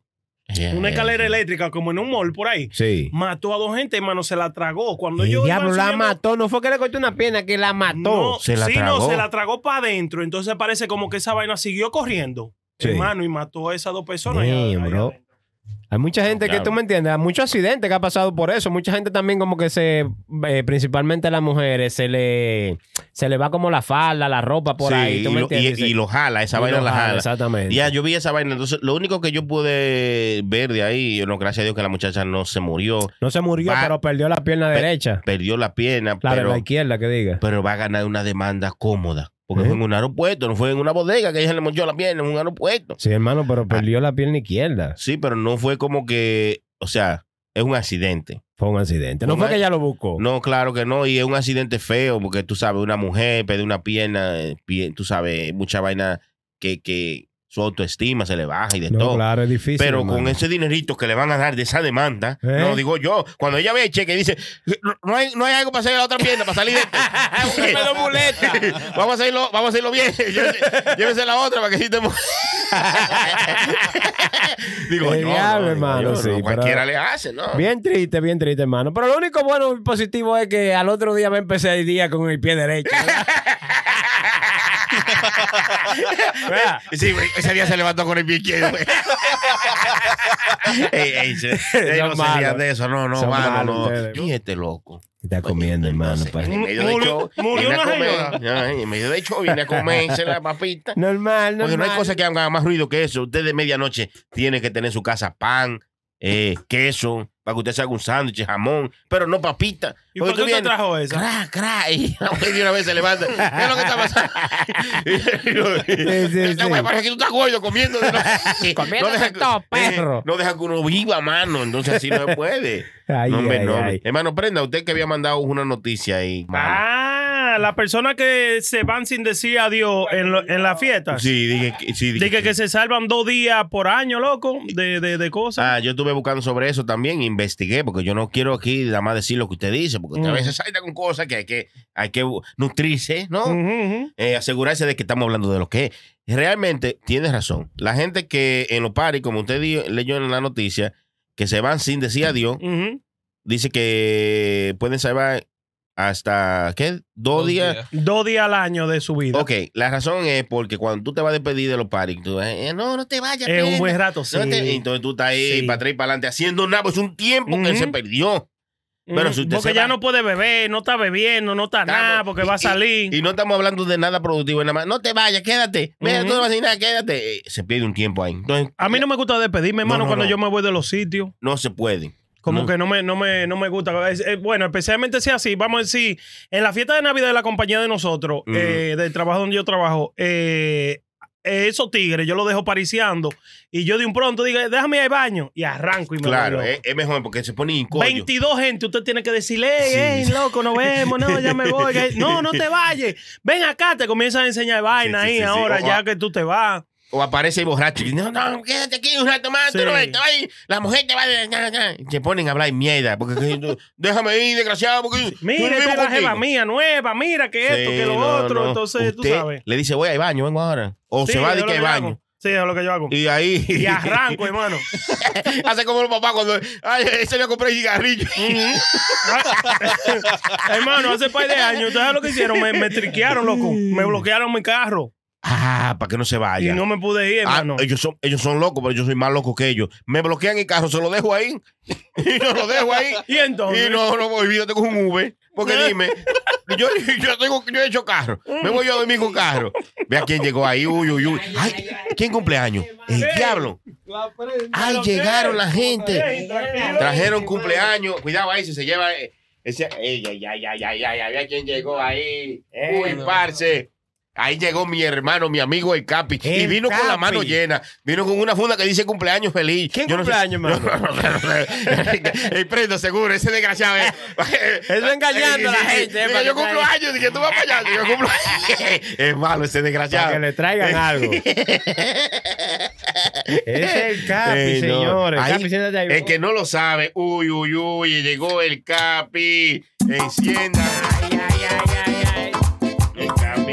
Yeah, una escalera eléctrica, como en un mall por ahí, Sí. mató a dos gente, hermano, se la tragó. Cuando El yo diablo la subiendo- mató. No fue que le cortó una pierna, que la mató. No, Se la sí, tragó. no, se la tragó para adentro. Entonces parece como que esa vaina siguió corriendo, Sí. hermano, y mató a esas dos personas. Damn, allá-. Hay mucha gente que tú me entiendes, hay muchos accidentes que ha pasado por eso. Mucha gente también como que se, eh, principalmente a las mujeres, se le, se le va como la falda, la ropa por Sí, ahí. ¿tú y, me lo, entiendes? y- y lo jala, esa Y vaina lo la jala. Exactamente. Ya, yo vi esa vaina. Entonces, lo único que yo pude ver de ahí, no, gracias a Dios que la muchacha no se murió, No se murió, Va- pero perdió la pierna derecha. perdió la pierna, La de la izquierda, que diga. pero va a ganar una demanda cómoda. Porque ¿Eh? fue en un aeropuerto, no fue en una bodega que ella le mochó la pierna, en un aeropuerto. Sí, hermano, pero Ah. perdió la pierna izquierda. Sí, pero no fue como que, o sea, es un accidente. Fue un accidente. No Fue que ella lo buscó. No, claro que no, y es un accidente feo, porque tú sabes, una mujer perdió una pierna, eh, pie- tú sabes, mucha vaina que, que su autoestima se le baja y de No, todo. claro, es difícil. Pero hermano. con ese dinerito que le van a dar de esa demanda, ¿Eh? no digo yo, cuando ella ve el cheque dice, no, hay, no hay algo para hacer la otra pierna, para salir de muletas. vamos a hacerlo, vamos a hacerlo bien. Llévese, llévese la otra para que sí te Digo, no, diablo, no, digo hermano, yo, no, sí, cualquiera le hace, ¿no? Bien triste, bien triste, hermano. Pero lo único bueno y positivo es que al otro día me empecé el día con el pie derecho. ¿Verdad? Sí, güey, ese día se levantó con el pie izquierdo. güey. ey, ey, se- ey, no se rían de eso, no, no, Son mano, malos no. ustedes. ¿Quién es este loco? Está comiendo, hermano. No pues. sé, en medio de Murió- show, murió viene a una comer, ay, en medio de show viene a comerse la papita. Normal, normal. Porque no hay cosa que haga más ruido que eso. Usted de medianoche tiene que tener en su casa pan, eh, queso, para que usted se haga un sándwich, jamón, pero no papita. ¿Y por qué usted trajo cra, y la mujer de una vez se levanta. ¿Qué es lo que está pasando? sí, Este sí. güey parece que tú estás gordo comiendo. de no- deja todo, eh, perro. No deja que uno viva, mano. Entonces así no se puede. Ay, no, hombre, ay, no. ay. Hermano, prenda, usted que había mandado una noticia ahí. mano. Ah, la persona que se van sin decir adiós en, lo- en la fiesta. Sí, dije que sí. dije Dije que se salvan dos días por año, loco, de, de, de cosas. Ah, yo estuve buscando sobre eso también, investigué, porque yo no quiero aquí nada más decir lo que usted dice, porque usted a Mm. veces salta con cosas que hay que, hay que nutrirse, ¿no? Ujú, ujú. Eh, asegurarse de que estamos hablando de lo que es. Realmente, tienes razón. La gente que en los paris, como usted leyó en la noticia, que se van sin decir adiós, Ujú. dice que pueden salvar hasta, ¿qué? Dos, días. Dos días al año de su vida. Ok, la razón es porque cuando tú te vas a despedir de los paris, tú eh, no, no te vayas. Es un buen rato, sí. No te- entonces tú estás ahí Sí. para atrás y para adelante haciendo nada, pues es un tiempo que se perdió. Pero si usted porque ya va- no puede beber, no está bebiendo, no está nada, porque y- va a salir. Y, no estamos hablando de nada productivo, nada más. No te vayas, quédate. Mira, tú no vas a decir nada, quédate. Eh, Se pierde un tiempo ahí. Entonces, a mí no me gusta despedirme, hermano, No, no, cuando no. yo me voy de los sitios. no se puede. Como No. que no me, no me, no me gusta. Es- bueno, especialmente si así, vamos a decir, en la fiesta de Navidad de la compañía de nosotros, eh, del trabajo donde yo trabajo, eh, eh, esos tigres yo los dejo pariciando y yo de un pronto digo, déjame ir al baño y arranco y me Claro, es, es mejor porque se pone incómodo. 22 gente, usted tiene que decirle, hey, Sí. hey, loco, nos vemos, no, ya me voy. No, no te vayas. Ven acá, te comienzan a enseñar vaina Sí, sí, ahí ahora, O- ya que tú te vas. O aparece el borracho y dice, no, no, quédate aquí un rato más, tú no ves, te vas a ir, la mujer te va a... ya, ya". Y Se ponen a hablar mierda, porque tú- déjame ir, desgraciado, porque Mira, no esta vivo es la jeva contigo". mía, nueva, mira que esto, Sí, que lo no, otro. no. Entonces, tú sabes. Le dice, voy al baño, vengo ahora. O Sí, se va de que al baño. hago. Sí, es lo que yo hago. Y ahí. Y arranco, hermano. Hace como los papás cuando. Ay, ese le compré cigarrillo. hermano, hace par de años, ¿ustedes saben lo que hicieron? Me, me triquearon, loco. Me bloquearon mi carro. Ah, para que no se vaya. Y no me pude ir, Ah, hermano. ellos, son, ellos son locos, pero yo soy más loco que ellos. Me bloquean el carro, se lo dejo ahí. y no lo dejo ahí. y entonces. Y no, no, olvídate con un Uber. Porque dime, yo, yo, tengo, yo he hecho carro. Me voy yo a dormir con carro. Ve a quién llegó ahí. Uy, uy, uy. Ay, ¿quién cumpleaños? El diablo. Ay, llegaron la gente. Trajeron cumpleaños. Cuidado ahí si se lleva. eh, Ese, ay, ay, ay, ay, ay, ay, ve a quién llegó ahí. Uy, parce. Ahí llegó mi hermano, mi amigo el Capi. y vino con la mano llena. Vino con una funda que dice cumpleaños feliz. ¿Quién Yo no sé- cumpleaños, hermano? El prendo, seguro, ese desgraciado. es- Eso engañando a la gente, yo cumplo años, dije, tú vas para allá. Yo cumplo Es malo ese desgraciado. Para que le traigan algo. Es el Capi, Eh, no. señores. Ahí, Capi, siéntate ahí. el que no lo sabe, uy, uy, uy, llegó el Capi. Encienda. Ay, ay, ay, ay, ay. El Capi.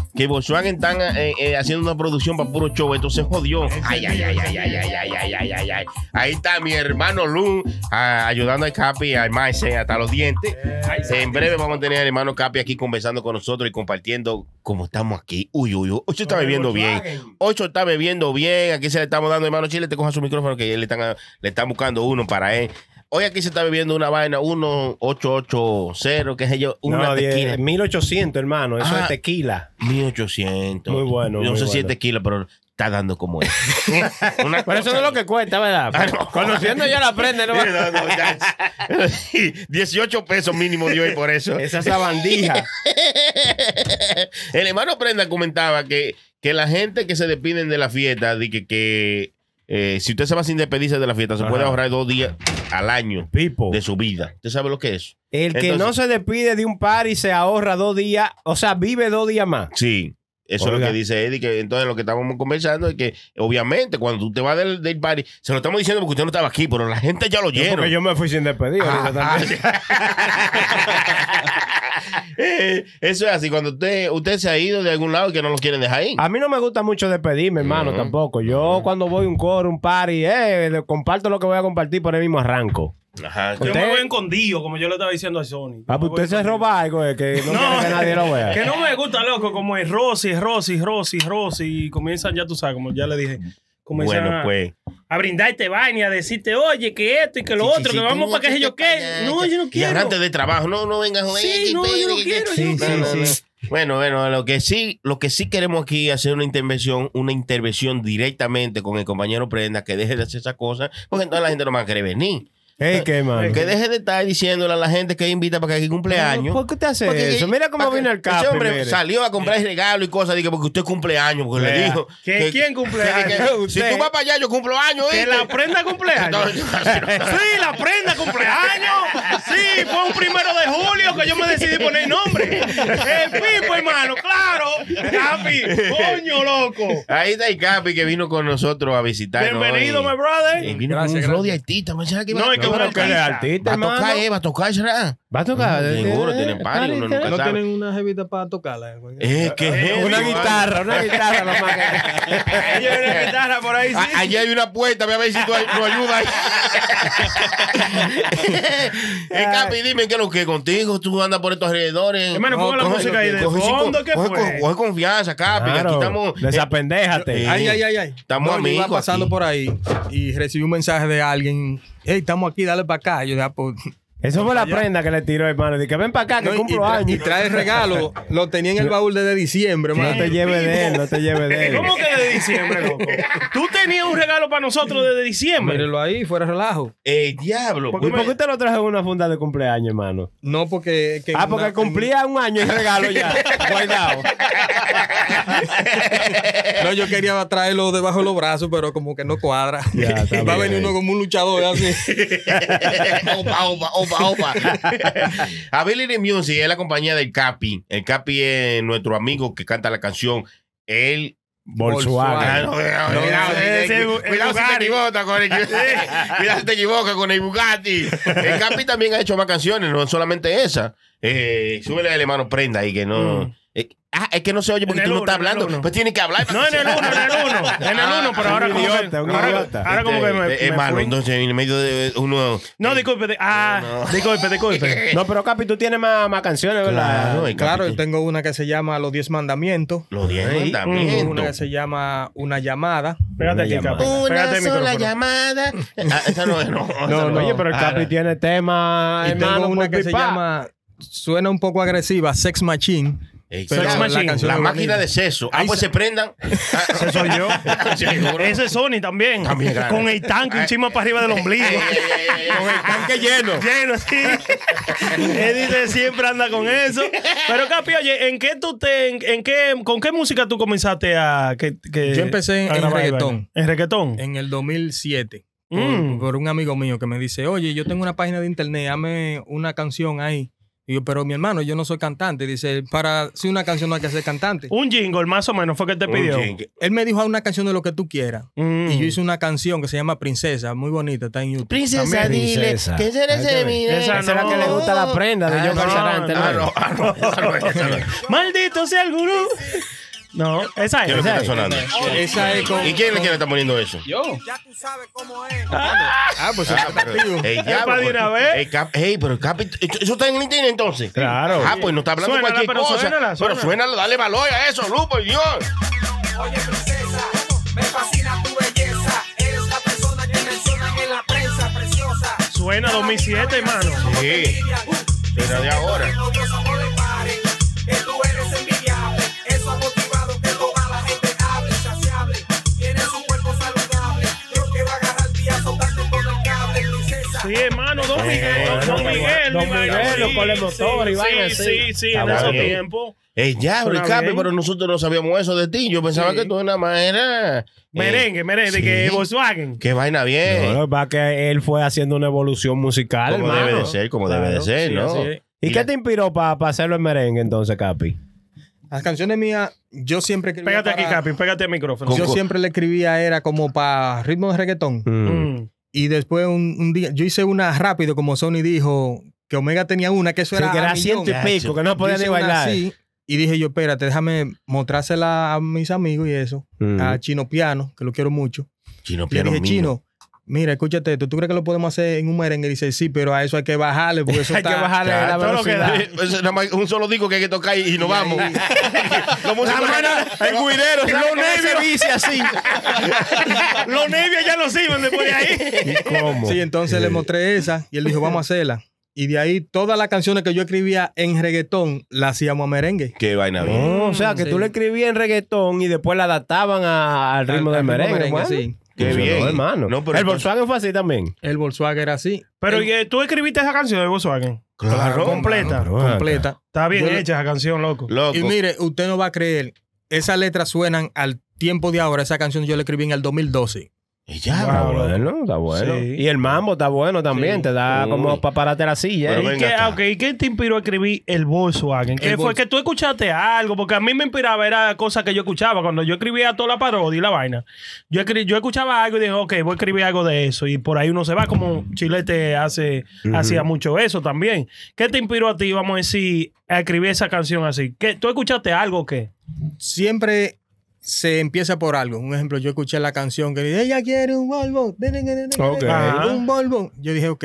que Volkswagen están eh, eh, haciendo una producción para puro show, entonces jodió. Ay, ay, ay, ay, ay, ay, ay, ay, ay, ay, ay. Ahí está mi hermano Lu ah, ayudando al Capi, al Maese, hasta los dientes. En breve vamos a tener al hermano Capi aquí conversando con nosotros y compartiendo cómo estamos aquí. Uy, uy, uy. Se está bebiendo bien. Se está bebiendo bien. Aquí se le estamos dando, hermano Chile, te coja su micrófono que le están, le están buscando uno para él. Hoy aquí se está bebiendo una vaina 1880, qué sé yo, una No, tequila. 10, 1800, hermano. Eso Ah. es tequila. 1800. Muy bueno, Yo no muy sé si es tequila, pero está dando como es. Una Pero eso no es lo que cuesta, ¿verdad? Ah, no. Conociendo ya la prende, ¿no? No, no, ya. 18 pesos mínimo dio hoy por eso. Esa sabandija. El hermano Prenda comentaba que, que la gente que se despiden de la fiesta, de que, que eh, si usted se va sin despedirse de la fiesta, se Ajá. puede ahorrar dos días al año Pipo. de su vida. ¿Usted sabe lo que es? El que Entonces- no se despide de un par y se ahorra dos días, o sea, vive dos días más. Sí. Eso es lo que dice Eddie, que entonces lo que estábamos conversando es que obviamente cuando tú te vas del, del party, se lo estamos diciendo porque usted no estaba aquí, pero la gente ya lo oyeron. Porque yo me fui sin despedir. Ah. Eh, Eso es así, cuando usted, usted se ha ido de algún lado y que no lo quieren dejar ahí. A mí no me gusta mucho despedirme, hermano, tampoco. Yo cuando voy a un coro, un party, eh, comparto lo que voy a compartir por el mismo arranco. Ajá. Yo me voy escondido, como yo le estaba diciendo a Sony. Ah, pues usted se roba algo, eh, que no, No, quiere que nadie lo vea. Que no me gusta, loco, como es Rosy, Rosy, Rosy, Rosy. Y comienzan, ya tú sabes, como ya le dije, comienzan Bueno, a, pues. a brindarte vaina y a decirte, oye, que esto y que lo Sí, otro, sí, que vamos para que sé yo qué. No, yo no Y quiero. antes de trabajo, no, no venga a. Sí, no, yo no quiero, Sí, sí, sí. no. Bueno, bueno, lo que sí, lo que sí queremos aquí es hacer una intervención, una intervención directamente con el compañero Prenda, que deje de hacer esas cosas, porque entonces la gente no va a querer venir. Ey, qué, mano. Que deje de estar diciéndole a la gente que invita para que aquí cumpleaños. ¿Por qué usted hace Porque- eso? Mira cómo vino el capi, Ese hombre salió a comprar regalo y cosas, dije, porque usted cumpleaños, porque le dijo. ¿Que quién cumple que- Si tú vas para allá, yo cumplo años. Que la prenda cumpleaños. Sí, la prenda cumpleaños. Sí, fue un primero de julio que yo me decidí poner nombre. El Pipo, hermano, claro. Capi, coño, loco. Ahí está el Capi que vino con nosotros a visitarnos. Bienvenido, hoy. my brother. Y vino Gracias, con un de artista. ¿me va No, a es que tocar? que él es artista. Va a tocar, eh, va a tocar, será. Va a tocar. Seguro, eh, tienen party, uno nunca No sabe. tienen una jevita para tocarla. Eh, ¿qué es eso, Una guitarra, una guitarra lo más que- Ahí hay una guitarra por ahí, sí. A- Allí hay una puerta, ve a ver si tú nos ayudas. eh, Capi, dime qué es lo que contigo. Tú andas por estos alrededores. Hermano, ponga la Coge- música ahí de coge- fondo, ¿qué coge- fue? coge- Coge confianza, Capi. aquí estamos. eh, Desapendéjate. eh, Ay, ay, ay, ay. Estamos No, yo iba amigos pasando aquí. por ahí y recibí un mensaje de alguien. Hey, estamos aquí, dale para acá. Yo dije, ah, pues, Eso fue la prenda que le tiró, hermano. Dije, ven para acá, que no, y, cumplo y años. trae el regalo. Lo tenía en el baúl desde diciembre, No hermano. te lleves de él, no te lleves de él. ¿Cómo que de diciembre, loco? Tú tenías un regalo para nosotros desde diciembre. Mírelo ahí, fuera relajo. Eh, diablo. ¿Y por qué usted lo trajo en una funda de cumpleaños, hermano? No porque... que Ah, porque una- cumplía un año y regalo ya. Guardado. No, yo quería traerlo debajo de los brazos, pero como que no cuadra. Ya, Va a venir uno como un luchador así. opa, opa, opa, opa. Ability Music es la compañía del Capi. El Capi es nuestro amigo que canta la canción. Él. Volkswagen. Ah, cuidado, el si te equivocas con el cuidado si te equivocas con el Bugatti. El Capi también ha hecho más canciones, no solamente esa. Eh, súbele al hermano Prenda ahí que no. Eh, ah, es que no se oye porque tú no estás uno, hablando. Pues tienes que hablar. No, en el uno, en el uno. En el uno, pero ahora como que. ahora- como que me. Eh, Es malo, entonces en el medio de uno. No, disculpe. di- Ah, disculpe, disculpe. No, pero Capi, tú tienes más, más canciones, ¿verdad? Claro, yo tengo una que se llama Los Diez Mandamientos. Los diez Ay, Una que mandamientos. se llama Una Llamada. Pégate aquí, llamada. Capi. El micrófono. llamada. Ah, esa no es, no. No, no. Oye, pero el Capi Ah, tiene tema, Y tengo una que se llama, suena un poco agresiva, Sex Machine. Ey, Pero Sex la canción máquina de seso. Ah, Ahí pues se- se prendan. Ese soy yo. Ese es Sony también. También, claro. Con el tanque encima para arriba del ombligo. Con el tanque lleno. Lleno, sí. Él dice siempre anda con eso. Pero Capi, oye, ¿en qué tú te, en, en qué, con qué música tú comenzaste a que, que- Yo empecé en- a en reggaetón. En reggaetón. En el 2007. por- Mm. Por, un amigo mío que me dice, oye, yo tengo una página de internet, dame una canción ahí. Y yo, pero mi hermano, yo no soy cantante. Dice, para si una canción no hay que ser cantante. Un jingle más o menos fue que te pidió. Jingle. Él me dijo, haz una canción de lo que tú quieras. Mm. Y yo hice una canción que se llama Princesa, muy bonita, está en YouTube. Princesa, También. dile Princesa. que se ve. mire. Esa Esa es la no. que le gusta la prenda de Ah, John no, Calzarante. Ah, ¿no? no, ah, no, esa no es, esa no es. Maldito sea el gurú. No, esa ¿Qué es lo es. que Esa está es. sonando? Esa es con... ¿Y quién es el que le está poniendo eso? Ah, pues Ah, está pero, activo. ey, Es ya, para de pues, una vez. ey, Cap- ey, pero el Capi, eso está en el internet entonces. Claro. Ah, pues no está hablando Suénala, cualquier pero cosa. suénala, Pero suénala. suénalo, dale valor a eso, Lu, por Dios. Oye, princesa, me fascina tu belleza. Eres la persona que mencionan en la prensa preciosa. Suena 2007, hermano. Sí, pero de ahora. 10, mano. Don eh, Miguel, don, Miguel, Don Miguel, los colemotor, sí, sí, sí, en ese tiempo. Es eh, ya, Ricapi, pero nosotros no sabíamos eso de ti. Yo pensaba que tú nada más eras. Eh, merengue, merengue, sí. que Volkswagen. Qué vaina bien. No, va que él fue haciendo una evolución musical. Como debe de ser, como debe de ser, ¿no? Sí. ¿Y, qué te inspiró para pa hacerlo en merengue entonces, Capi? Las canciones mías, yo siempre escribía. Pégate aquí, Capi, pégate el micrófono. Yo siempre le escribía, era como para ritmo de reggaetón. Mm. mm. Y después un, un día, yo hice una rápido, como Sony dijo, que Omega tenía una, que eso Sí, era. que era ciento y pico, que no podía ni bailar. así, y dije yo, espérate, déjame mostrársela a mis amigos y eso. Mm. A Chino Piano, que lo quiero mucho. Chino Le piano dije, mío. Chino, mira, escúchate esto, ¿tú crees que lo podemos hacer en un merengue? Y dice, sí, pero a eso hay que bajarle, porque eso Hay que está... bajarle Ya, la todo lo que velocidad. da. Nada más un solo disco que hay que tocar y, y nos vamos. Los músicos- el guirero, Los ¿sabes que nervios. se vicia así? Los nervios ya los iban después de ahí. ¿Cómo? Sí, entonces le mostré esa y él dijo, vamos a hacerla. Y de ahí todas las canciones que yo escribía en reggaetón las hacíamos a merengue. Qué vaina bien. Oh, o sea, que Sí. tú le escribías en reggaetón y después la adaptaban a- al ritmo Al- de al merengue. merengue, bueno. sí. Qué Funcionó, bien. hermano. No, pero el entonces- Volkswagen fue así también. El Volkswagen era así. Pero El- ¿y tú escribiste esa canción de Volkswagen. Claro, completa. Pero, completa. Está bien Yo- hecha esa canción, loco. Loco. Y mire, usted no va a creer, esas letras suenan al tiempo de ahora. Esa canción yo la escribí en el 2012. Y ya, Está Wow, bueno, está bueno. Sí. Y el mambo está bueno también, Sí. te da Uy. como para pararte la silla. Pero ¿eh? ¿Y qué, acá. ok, ¿y qué te inspiró a escribir el Volkswagen? ¿Qué El fue Volks- que tú escuchaste algo? Porque a mí me inspiraba, era cosas que yo escuchaba. Cuando yo escribía toda la parodia y la vaina, yo, escri- yo escuchaba algo y dije, ok, voy a escribir algo de eso. Y por ahí uno se va, como Chilete hace, hacía mucho eso también. ¿Qué te inspiró a ti, vamos a decir, a escribir esa canción así? ¿Qué, ¿Tú escuchaste algo o qué? Siempre se empieza por algo. Un ejemplo, yo escuché la canción que dice, ella quiere un Volvo. Un Volvo. Yo dije, ok,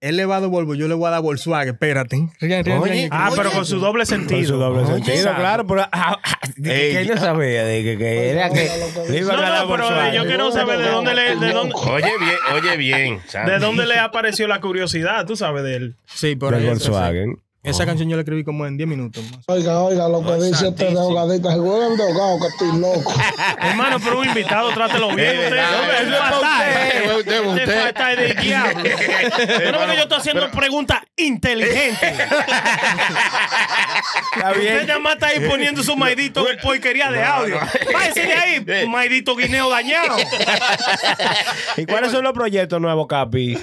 él le va a dar Volvo, yo le voy a dar Volkswagen. Espérate. Oye, Ah, Oye. pero con su doble Con sentido. su doble Oye, sentido, exacto. claro. Pero ah, ah, de que, Ey, que él no sabía de que, que era que le iban No, a dar no, pero Volkswagen. yo quiero saber de dónde le, de dónde, Oye bien, oye bien. de dónde le apareció la curiosidad, tú sabes, de él. Sí, por ahí. Volkswagen. Esa canción yo la escribí como en 10 minutos. más. Oiga, oiga, lo que dice este de ahogadita. Se juegan de ahogado, que estoy loco. Hermano, pero un invitado, trátelo bien. Es Usted, es es. Usted, usted, Usted usted. fatal de diablo. Yo no veo que yo estoy haciendo preguntas inteligentes. Está Usted bien. nada más está ahí poniendo su maidito porquería de audio. Váyase de ahí, maidito guineo dañado. ¿Y cuáles son los proyectos nuevos, Capi?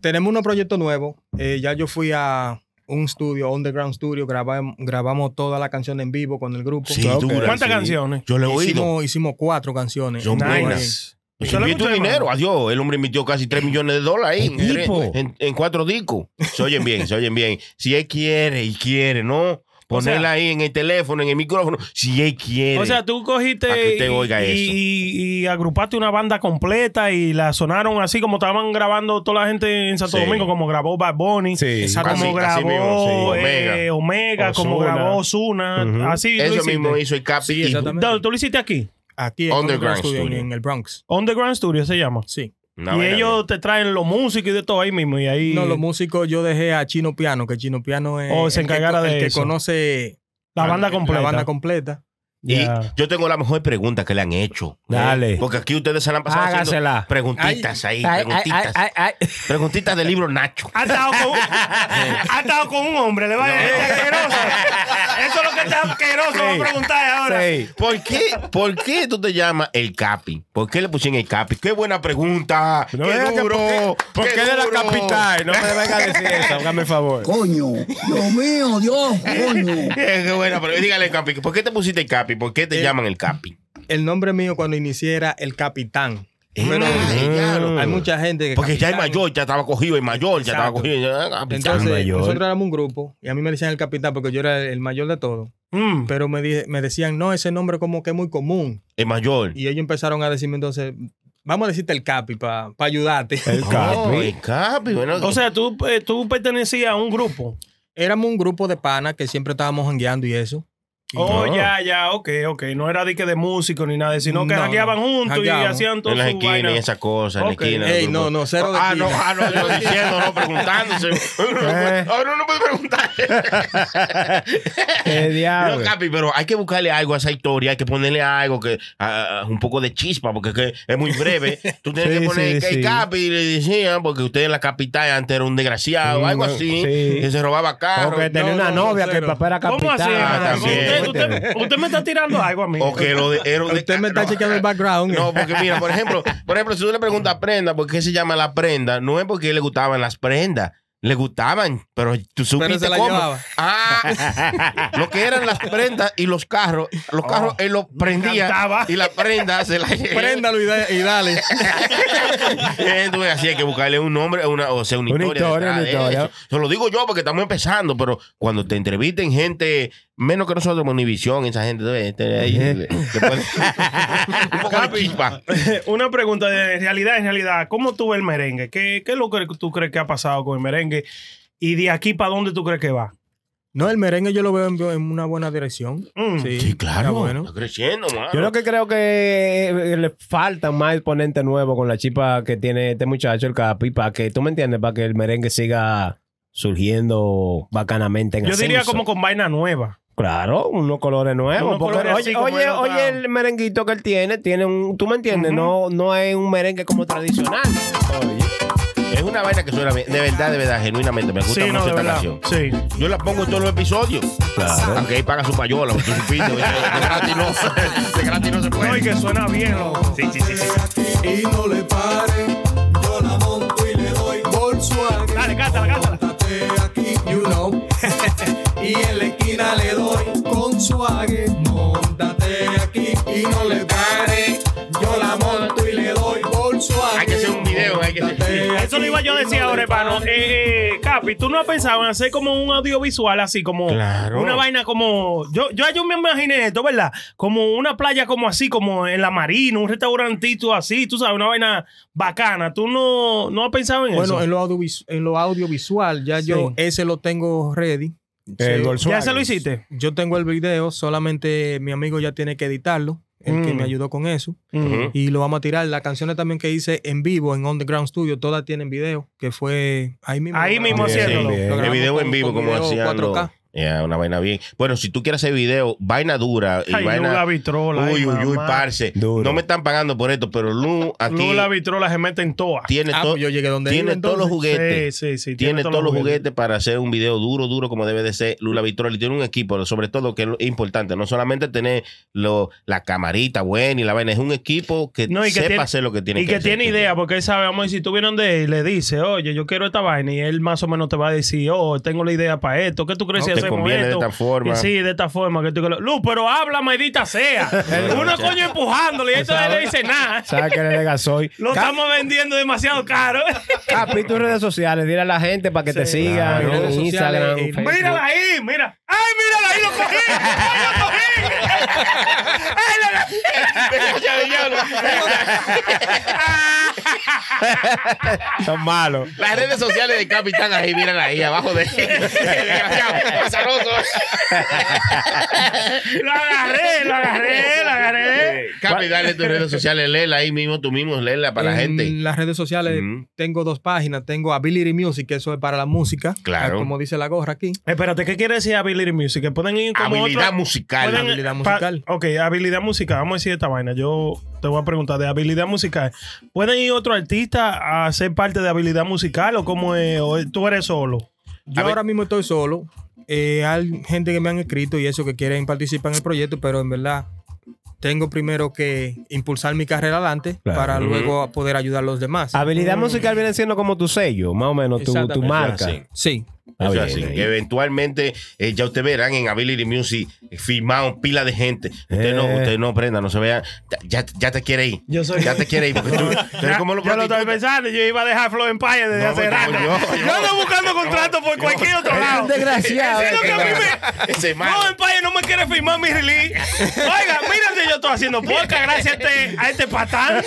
Tenemos unos proyectos nuevos. Eh, ya yo fui a un estudio, Underground Studio, grabamos, grabamos toda la canción en vivo con el grupo. Sí, Ok. dura, ¿Cuántas sí. canciones? Yo le he oído. Hicimos, hicimos cuatro canciones. Son buenas. Yo Se escuché, dinero, hermano. adiós. El hombre invirtió casi 3 millones de dólares ahí en, en- en cuatro discos. Se oyen bien, se oyen bien. Si él quiere y quiere, ¿no? Ponerla sea- ahí en el teléfono, en el micrófono, si él quiere. O sea, tú cogiste Para que usted y, oiga y- eso. y- y agrupaste una banda completa y la sonaron así como estaban grabando toda la gente en Santo Sí. Domingo, como grabó Bad Bunny, Sí, como así- así grabó mismo, sí. eh, Omega, como Ozuna. grabó Ujú. así lo Eso hiciste. mismo hizo el Capi. Sí, y- exactamente. ¿Dónde ¿Tú lo hiciste aquí? Aquí en Underground Underground Studio, en, Studio. en el Bronx. Underground Studio se llama. Sí. Una y ellos te traen los músicos y de todo ahí mismo. Y ahí. No, los músicos yo dejé a Chino Piano, que Chino Piano es Oh, se el que- encargara de el que conoce La banda completa. La banda completa. Y yo tengo la mejor pregunta que le han hecho. Dale. Eh, Porque aquí ustedes se la han pasado haciendo Hágasela. preguntitas ahí, Ay, preguntitas. ay. Preguntitas del libro Nacho. Ha estado, con, ha estado con un hombre, le va a decir "Este asqueroso. Eso es lo que está asqueroso, va a preguntar ahora. Sí. ¿Por qué, ¿Por qué tú te llamas el Capi? ¿Por qué le pusieron el Capi? Qué buena pregunta. No qué que duro. ¿Por qué, por qué qué de la capital? No me venga a decir eso, hágame el favor. Coño, Dios mío, Dios, coño. Qué buena, pero dígale Capi, ¿por qué te pusiste el Capi? ¿Por qué te Eh, llaman el Capi? El nombre mío cuando inicié era El Capitán. Pero Ay, claro. hay mucha gente que. Porque ya el mayor, ya estaba cogido el mayor, ya estaba cogido. ya, Capitán. Entonces, mayor. nosotros éramos un grupo y a mí me decían el capitán porque yo era el mayor de todo. Mm. Pero me, di- me decían, no, ese nombre como que es muy común. el mayor. Y ellos empezaron a decirme entonces, vamos a decirte el capi para ayudarte. El Oh, Capi. el Capi, bueno. O sea, tú, eh, tú pertenecías a un grupo. Éramos un grupo de panas que siempre estábamos jangueando y eso. Oh, No. ya, ya, ok, ok. No era de que de músico ni nada, sino que No, jangueaban no. juntos y hacían todo en las su esquinas y esas cosas, en la esquina. Ey, no, no, cero de Ah, no, ah, no, yo diciendo, no, preguntándose. Eh. Ah, no, no puede preguntar. ¿Qué No, diablo? Capi, pero hay que buscarle algo a esa historia, hay que ponerle algo que ah, un poco de chispa, porque es, que es muy breve. Tú tienes Sí, que poner sí, que sí. Capi le decían, porque usted en la capital antes era un desgraciado, algo así, sí. que se robaba carros. Porque tenía no, una no, novia no, que el papá era ¿Cómo capitán. así? Ah, usted, usted- usted me está tirando algo a mí. O que lo de, era de- Usted me está no. chequeando el background. No, porque mira, por ejemplo, por ejemplo, si tú le preguntas a Prenda por qué se llama la prenda, no es porque le gustaban las prendas. Le gustaban, pero tú supiste se la cómo. llevaba. Ah, lo que eran las prendas y los carros. Los carros él los prendía y la prenda se la Préndalo y, da- y dale. Entonces, así hay que buscarle un nombre, una, o sea, una Una historia. historia, una de historia. eso. Se lo digo yo porque estamos empezando, pero cuando te entrevisten gente menos que nosotros, Univisión, esa gente, ahí, le- un poco de chispa. Una pregunta de realidad, en realidad, ¿cómo tú ves el merengue? ¿Qué, ¿Qué es lo que tú crees que ha pasado con el merengue? Y de aquí para dónde tú crees que va? No, el merengue yo lo veo en, en una buena dirección. Mm. Sí, Sí, claro. está bueno. Está creciendo, mano. Yo lo que creo que eh, le falta más exponente nuevo con la chipa que tiene este muchacho, el Capi, para que, tú me entiendes, para que el merengue siga surgiendo bacanamente en Yo diría como con vaina nueva. Claro, unos colores nuevos. Unos porque, colores oye, oye, oye, el merenguito que él tiene, tiene un, tú me entiendes, no, no es un merengue como tradicional. Oye. Es una vaina que suena bien. De verdad, de verdad, genuinamente. Me gusta Sí, no, mucho de esta verdad. canción. Sí. Yo la pongo en todos los episodios. Claro. Aunque ahí paga su payola, porque tú supiste. De gratis no, de gratis no se No, y puede. que suena bien, loco. Sí, sí, sí. sí. Y no le pare, yo la monto y le doy Volkswagen. Dale, cántala, cántala. Y en la esquina le doy con suave. Montate aquí y no le pare. Yo la monto y le doy Volkswagen. Hay que hacer un video, hay que hacer- Eso lo iba yo a decir no ahora, hermano. Eh, eh, Capi, ¿tú no has pensado en hacer como un audiovisual así, como Claro. una vaina como... Yo, yo, yo me imaginé esto, ¿verdad? Como una playa como así, como en la marina, un restaurantito así, tú sabes, una vaina bacana. ¿Tú no, no has pensado en Bueno, eso? en lo, audiovis- en lo audiovisual, ya yo ese lo tengo ready. El Sí, Volkswagen. ¿Ya se lo hiciste? Yo tengo el video, solamente mi amigo ya tiene que editarlo, el que Mm. me ayudó con eso. Y lo vamos a tirar. Las canciones también que hice en vivo en Underground Studio, todas tienen video, que fue ahí mismo. Ahí mismo haciéndolo. Lo El video con- en vivo, como hacían. 4K. Una vaina bien. Bueno, si tú quieres hacer video, vaina dura y Ay, vaina. Lula Vitrola. uy, uy, uy, parce. Duro. No me están pagando por esto, pero Lu aquí Lula Vitrola se mete en toa. tiene, Ah, to- pues yo llegué donde tiene todos los juguetes. Sí, sí, sí. Tiene todos los juguetes para hacer un video duro, duro como debe de ser Lula Vitrola. Y tiene un equipo, sobre todo, que es importante. No solamente tener lo, la camarita buena y la vaina, es un equipo que, No, y que sepa tiene- hacer lo que tiene Y que, que hacer. tiene idea, porque él sabe, vamos a decir, tú vienes donde él y le dice, oye, yo quiero esta vaina, y él más o menos te va a decir, oh, tengo la idea para esto, ¿qué tú crees si Te hacemos conviene de esta forma. Sí, de esta forma. Que tú, que lo- Luz, pero habla, maldita sea. Uno coño empujándole y esto no le dice nada. ¿Sabes que eres de gasoil? Lo estamos vendiendo demasiado caro. Capi, tus redes sociales, dile a la gente para que te sigan claro. en Instagram. Mírala ahí, mira. ¡Ay, mírala ahí! ¡Lo cogí! ¡Ay, lo cogí! ¡Ay, Son malos. Las redes sociales de Capitán ahí, miran ahí, abajo de azaroso. lo, lo agarré, lo agarré, lo agarré. Capi, dale tus redes sociales, léela ahí mismo, tú mismo, léela para la en gente. las redes sociales tengo dos páginas. Tengo Ability Music, que eso es para la música. Claro. Como dice la gorra aquí. Espérate, ¿qué quiere decir Ability Music? Que pueden ir como Habilidad otro- musical. pueden- Habilidad musical. ok, habilidad musical. Vamos a decir esta vaina. Yo te voy a preguntar de habilidad musical. ¿Pueden ir otro artista a ser parte de habilidad musical o cómo es? ¿O tú eres solo? Yo ahora mismo estoy solo. Eh, hay gente que me han escrito y eso que quieren participar en el proyecto, pero en verdad tengo primero que impulsar mi carrera adelante Claro. para luego poder ayudar a los demás. Habilidad musical viene siendo como tu sello, más o menos, tu, marca. Sí. Sí. Bien. Que eventualmente eh, ya ustedes verán en Ability Music eh, firmado pila de gente. Usted no, Eh. usted no prenda, no se vea. Ya, ya, te quiere ir. Yo soy- Ya te quiere ir. Porque tú, tú eres Ya- como los yo lo estoy pensando. Yo iba a dejar Flow Empire desde No, hace rato. yo- Yo, ando buscando contrato por cualquier otro lado. desgraciado, Es lo que a mí me- Ese Flow malo. Empire no me quiere firmar mi release. Oiga, mira si yo estoy haciendo podcast gracias a este, a este patán.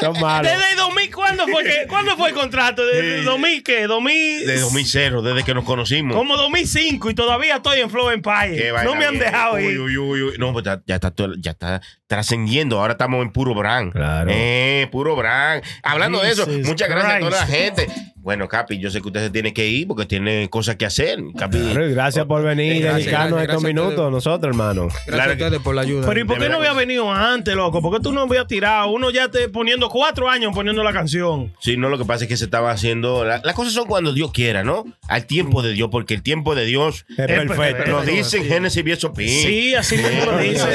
Son malos. Desde el 2000, ¿cuándo fue, que, ¿cuándo fue el contrato? ¿Desde Sí. 2000 qué? 2000, De 2000, desde que nos conocimos. Como 2005 y todavía estoy en Flow Empire. No me han dejado Uy, ir. uy, uy, uy. No, pues ya, ya está, ya está trascendiendo. Ahora estamos en puro brand. Claro. Eh, puro brand. Hablando de eso, muchas gracias a toda la gente. Bueno, Capi, yo sé que usted se tiene que ir porque tiene cosas que hacer. Capi. Claro, gracias por venir y dedicarnos gracias, estos minutos nosotros, hermano. Gracias Claro a ustedes por la ayuda. Pero ¿y por qué no había venido antes, loco? ¿Por qué tú no habías tirado? Uno ya te poniendo cuatro años poniendo la canción. Sí, no, lo que pasa es que se estaba haciendo. la- las cosas son cuando Dios quiera, ¿no? Al tiempo de Dios, porque el tiempo de Dios Es perfecto. lo dice en Génesis y eso Sí, así mismo lo dice.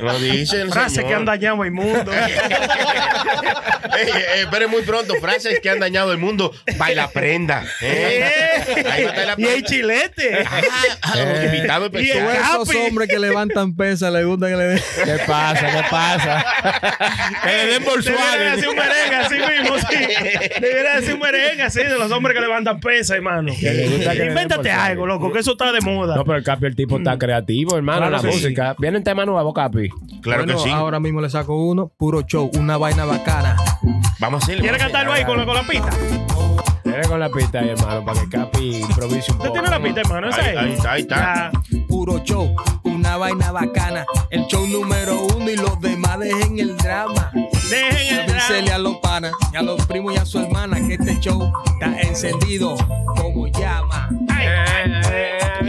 Lo dice el Frase Señor. que han dañado el mundo. Ey, eh, espere muy pronto, frases que han dañado el mundo. Baila prenda. ¿eh? Ahí va a estar la y hay chilete. Ah, ah, los invitados Y el especiales. Esos Capi. hombres que levantan pesas les gusta que le den. ¿Qué pasa? ¿Qué pasa? que le den Debería Volkswagen. decir un merengue así mismo, sí. Debería decir un merengue así de los hombres que levantan pesa, hermano. Que le gusta que le den Invéntate Volkswagen. algo, loco, que eso está de moda. No, pero el Capi, el tipo está creativo, hermano, Claro la que sí. música. Viene un tema nuevo, Capi. Claro Bueno, que sí. ahora mismo le saco uno, puro show, una vaina bacana. Vamos a hacerlo. ¿Quieres cantarlo ahí con la, con la pista? Viene con la pista ahí, hermano, para que Capi improvise un ¿Usted poco. tiene la pista, hermano? ¿Esa Ahí, es? ahí está, ahí está. Ya. Puro show, una vaina bacana. El show número uno y los demás dejen el drama. Dejen el Dísele drama. a los panas, y a los primos y a su hermana que este show está encendido como llama.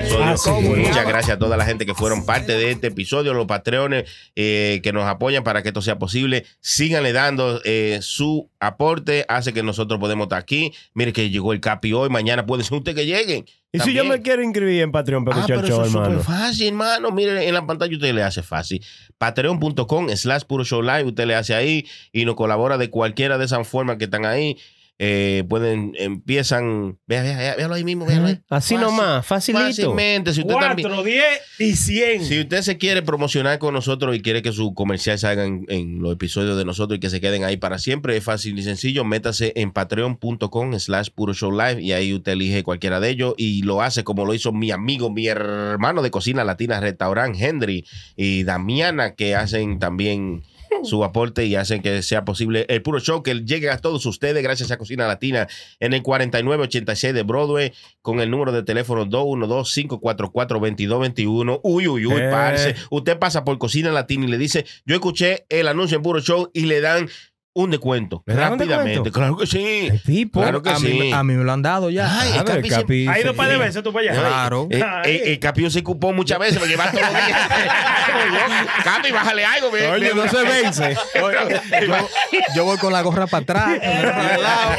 Episodio. Ah, sí. Muchas gracias a toda la gente que fueron parte de este episodio, los patreones eh, que nos apoyan para que esto sea posible. Síganle dando eh, su aporte, hace que nosotros podemos estar aquí. Mire que llegó el Capi hoy, mañana puede ser usted que lleguen. Y si yo me quiero inscribir en Patreon para Ah, pero show, eso es hermano. súper fácil, hermano. Mire, en la pantalla usted le hace fácil. Patreon.com slash puro show live. Usted le hace ahí y nos colabora de cualquiera de esas formas que están ahí. Eh, pueden, empiezan. Vea, vea, vea, véalo ahí mismo, véalo ahí. Así Fácil- nomás, facilito. Fácilmente. Si usted también. 4, 10 y 100. Si usted se quiere promocionar con nosotros y quiere que su comercial salga en, en los episodios de nosotros y que se queden ahí para siempre, es fácil y sencillo. Métase en patreon.com slash puro show live y ahí usted elige cualquiera de ellos y lo hace como lo hizo mi amigo, mi hermano de Cocina Latina Restaurant, Henry y Damiana, que hacen también su aporte y hacen que sea posible el puro show que llegue a todos ustedes gracias a Cocina Latina en el 4986 de Broadway con el número de teléfono 212-544-2221. Uy, uy, uy, Eh. parce. Usted pasa por Cocina Latina y le dice, yo escuché el anuncio en puro show y le dan un descuento. ¿Le dan un Rápidamente. descuento? Claro que sí. El tipo. Claro que a, sí. mí, a mí me lo han dado ya. Ay, el ver, Capi Capi. Ha ido sí. para de veces tú para allá. Claro. Eh, Ay. eh, el Capi se cupó muchas veces porque va todos los días. Capi, bájale algo. ve- Oye, ve- no se vence. Yo, yo voy con la gorra para atrás, con el para el lado,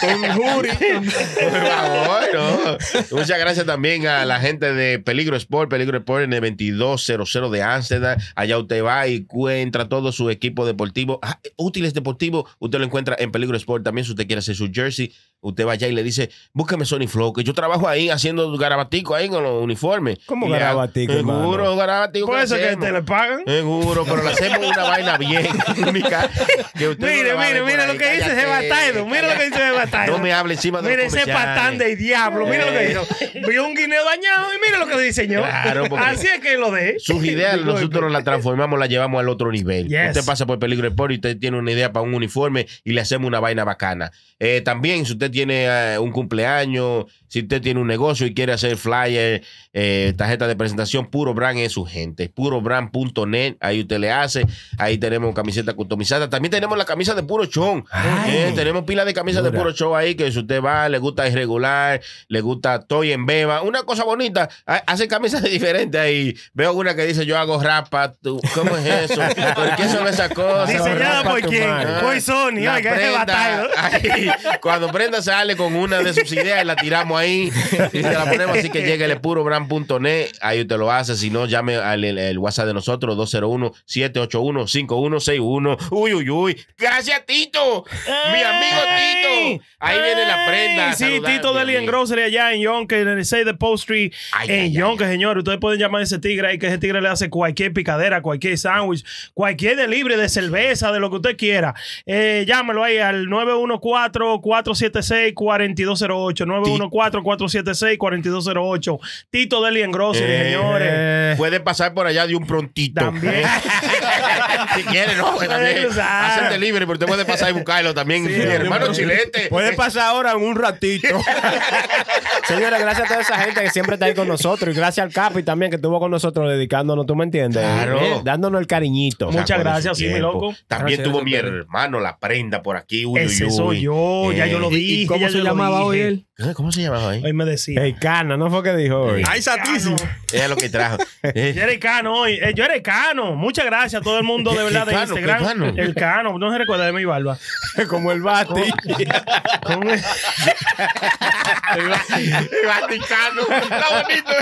con un jury. Por favor, no. Muchas gracias también a la gente de Peligro Sport, Peligro Sport en el 2200 de Amsterdam. Allá usted va y encuentra todo su equipo deportivo, ah, útiles deportivos. Usted lo encuentra en Peligro Sport también si usted quiere hacer su jersey. Usted vaya y le dice, búsqueme Sony Flow, que yo trabajo ahí haciendo garabatico ahí con los uniformes. ¿Cómo garabatico, Seguro, garabatico. Por eso que te le pagan. Seguro, pero le hacemos una vaina bien única. Que usted no Mire, mire, mire por lo que dice ese bataido. Mira lo que dice ese bataido. No me hable encima de Mire ese patán de diablo. Mira lo que dijo. Vio un guineo dañado y mira lo que diseñó. Claro, porque- Así es que lo de. Sus ideas nosotros las transformamos, las llevamos al otro nivel. Yes. Usted pasa por Peligro Sport y usted tiene una idea para un uniforme y le hacemos una vaina bacana. Eh, también, si usted tiene eh, un cumpleaños, si usted tiene un negocio y quiere hacer flyer, eh, tarjeta de presentación, Puro Brand es su gente. Purobrand.net, ahí usted le hace. Ahí tenemos camiseta customizada. También tenemos la camisa de Puro Show. Eh, tenemos pila de camisas de. Puro Show ahí que si usted va, le gusta irregular, le gusta Toy en Beba. Una cosa bonita, ha- hace camisas diferentes ahí. Veo una que dice yo hago rapa. tú, ¿Cómo es eso? ¿Por qué son esas cosas? Diseñada por quién? Por Sony. La Oiga, ese prenda, bataido. ahí, cuando Brenda sale con una de sus ideas y la tiramos ahí y se la ponemos así que llegue el purobrand.net, ahí usted lo hace, si no llame al el, el WhatsApp de nosotros 201-781-5161. Uy, uy, uy. Gracias Tito, mi amigo. Tito. Ahí viene la prenda. Sí, saludar, Tito Deli en. Grocery allá en Yonke, en el 6 de Post Street. Ay, en ay, Yonke, señor. Ustedes pueden llamar a ese tigre ahí, que ese tigre le hace cualquier picadera, cualquier sándwich, cualquier delivery de cerveza, de lo que usted quiera. Eh, llámelo ahí al 914-476-4208. 914-476-4208. Tito Deli en Grocery, Eh, señores. Eh, Puede pasar por allá de un prontito. También. ¿eh? si quiere, no. También hacen delivery, pero usted puede pasar y buscarlo también. mi hermano chilete. Puede pasar ahora en un ratito. Señores, gracias a toda esa gente que siempre está ahí con nosotros. Y gracias al Capi también que estuvo con nosotros dedicándonos, ¿tú me entiendes? Claro. Eh, Dándonos el cariñito. Muchas gracias, sí, mi loco. También Gracias, tuvo mi hermano la prenda por aquí. Uy, Ese uy, uy. soy yo, ya yo lo Eh, dije. ¿Y cómo ya se yo llamaba hoy él? ¿Cómo se llamaba ahí? Hoy me decía. El cana, ¿no fue que dijo hoy? ¡Ay, satísimo! Ella lo que trajo. Eh, Yo era el cano hoy. Eh, yo era el cano. Muchas gracias a todo el mundo de verdad de ¿Qué cano? Instagram. ¿Qué cano? El cano. No se recuerda de mi barba. Como el Bati. Con- el Vaticano. Está bonito.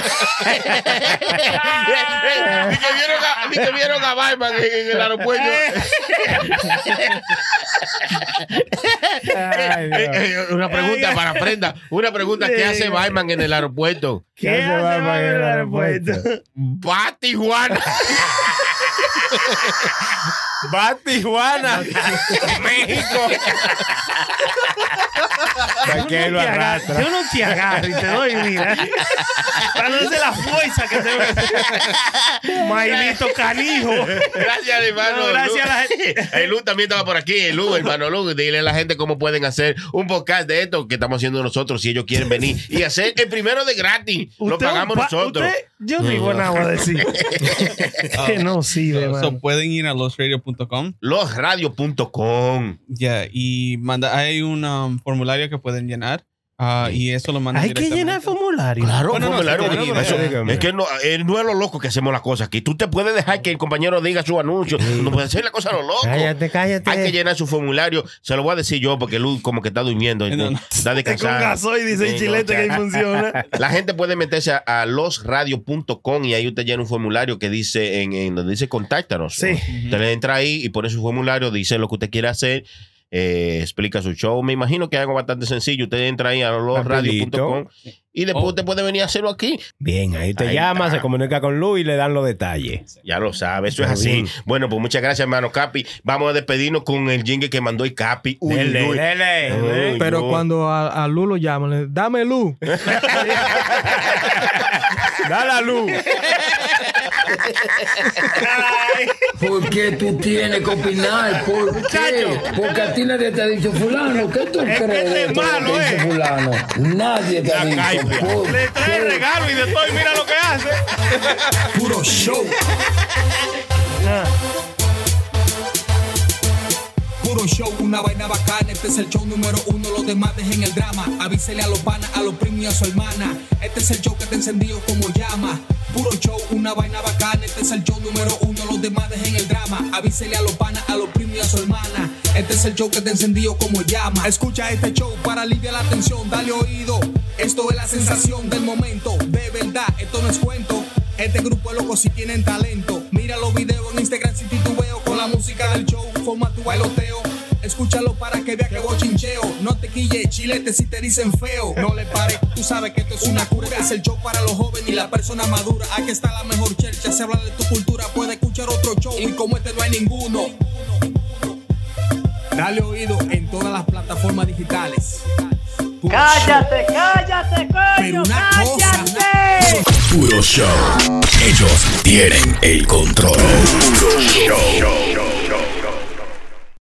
Ni que vieron a, ni que vieron a Batman en, en el aeropuerto. Ay, Dios. Eh, eh, una pregunta para prenda. Una pregunta. ¿Qué hace Batman en el aeropuerto? ¿Qué hace hace Batman en el en el aeropuerto? Va a Tijuana. Va a Tijuana. México. ¿Para qué lo Te arrastra? Yo no te agarro y te doy, mira. Para no hacer la fuerza que hacer. Mailito canijo. Gracias, hermano. No, gracias Lu. a la gente. El Lu también estaba por aquí. El Lu, hermano Lu. Dile a la gente cómo pueden hacer un podcast de esto que estamos haciendo nosotros si ellos quieren venir y hacer el primero de gratis. Lo pagamos pa- nosotros. usted- yo no digo nada voy a decir. que no sirve, So, mano. pueden ir a losradio.com Losradio.com. ya y manda, hay un um, formulario que pueden llenar ah, y eso lo mandan Hay que llenar el formulario. Claro, Bueno, no, formulario. Eso- es que no, eh, no es lo loco que hacemos las cosas aquí. Tú te puedes dejar que el compañero diga su anuncio. No puedes hacer la cosa a lo loco. Cállate, cállate. Hay que llenar su formulario. Se lo voy a decir yo porque Luz como que está durmiendo. No, no. Está Con descansando. gasoil dice el Sí, chilete no, que ahí funciona. La gente puede meterse a, a losradio.com y ahí usted llena un formulario que dice en, en donde dice contáctanos. Sí. Usted le entra ahí y pone su formulario, dice lo que usted quiere hacer, eh, explica su show. Me imagino que es algo bastante sencillo. Usted entra ahí a losradio.com y después Oh. usted puede venir a hacerlo aquí. Bien, ahí te Ahí llama, está. se comunica con Lu y le dan los detalles. Ya lo sabe, eso es así. bien. Bueno, pues muchas gracias, hermano Capi. Vamos a despedirnos con el jingle que mandó el Capi. Uy, Dele, uy. dele. Uy, Pero cuando a, a Lu lo llaman, le, dame luz. Da la luz. ¿Por qué tú tienes que opinar? ¿Por qué? Porque a ti nadie te ha dicho fulano. ¿Qué tú crees este es malo, que eh. fulano? Nadie te ha dicho. ¿Por Le trae qué? regalo y de todo y mira lo que hace. Puro show. Puro show, una vaina bacana. Este es el show número uno. Los demás dejen el drama. Avísele a los panas, a los primos y a su hermana. Este es el show que te encendido como llama. Puro show, una vaina bacana. Este es el show número uno. Los demás dejen el drama. Avísele a los panas, a los primos y a su hermana. Este es el show que te encendido como llama. Escucha este show para aliviar la tensión. Dale oído. Esto es la sensación del momento. De verdad, esto no es cuento. Este grupo es loco si tienen talento. Mira los videos en Instagram si titubeo con la música del show. Forma tu bailoteo. Escúchalo para que vea que bochincheo. No te quille, chilete si te dicen feo. No le pare, tú sabes que esto es una cura. Es el show para los jóvenes y la persona madura. Aquí está la mejor chercha. Se habla de tu cultura. Puede escuchar otro show y como este no hay ninguno. Dale oído en todas las plataformas digitales. Puro Cállate, show. cállate, Pero coño, cosa, cállate. Puro show. Ellos tienen el control. Puro show.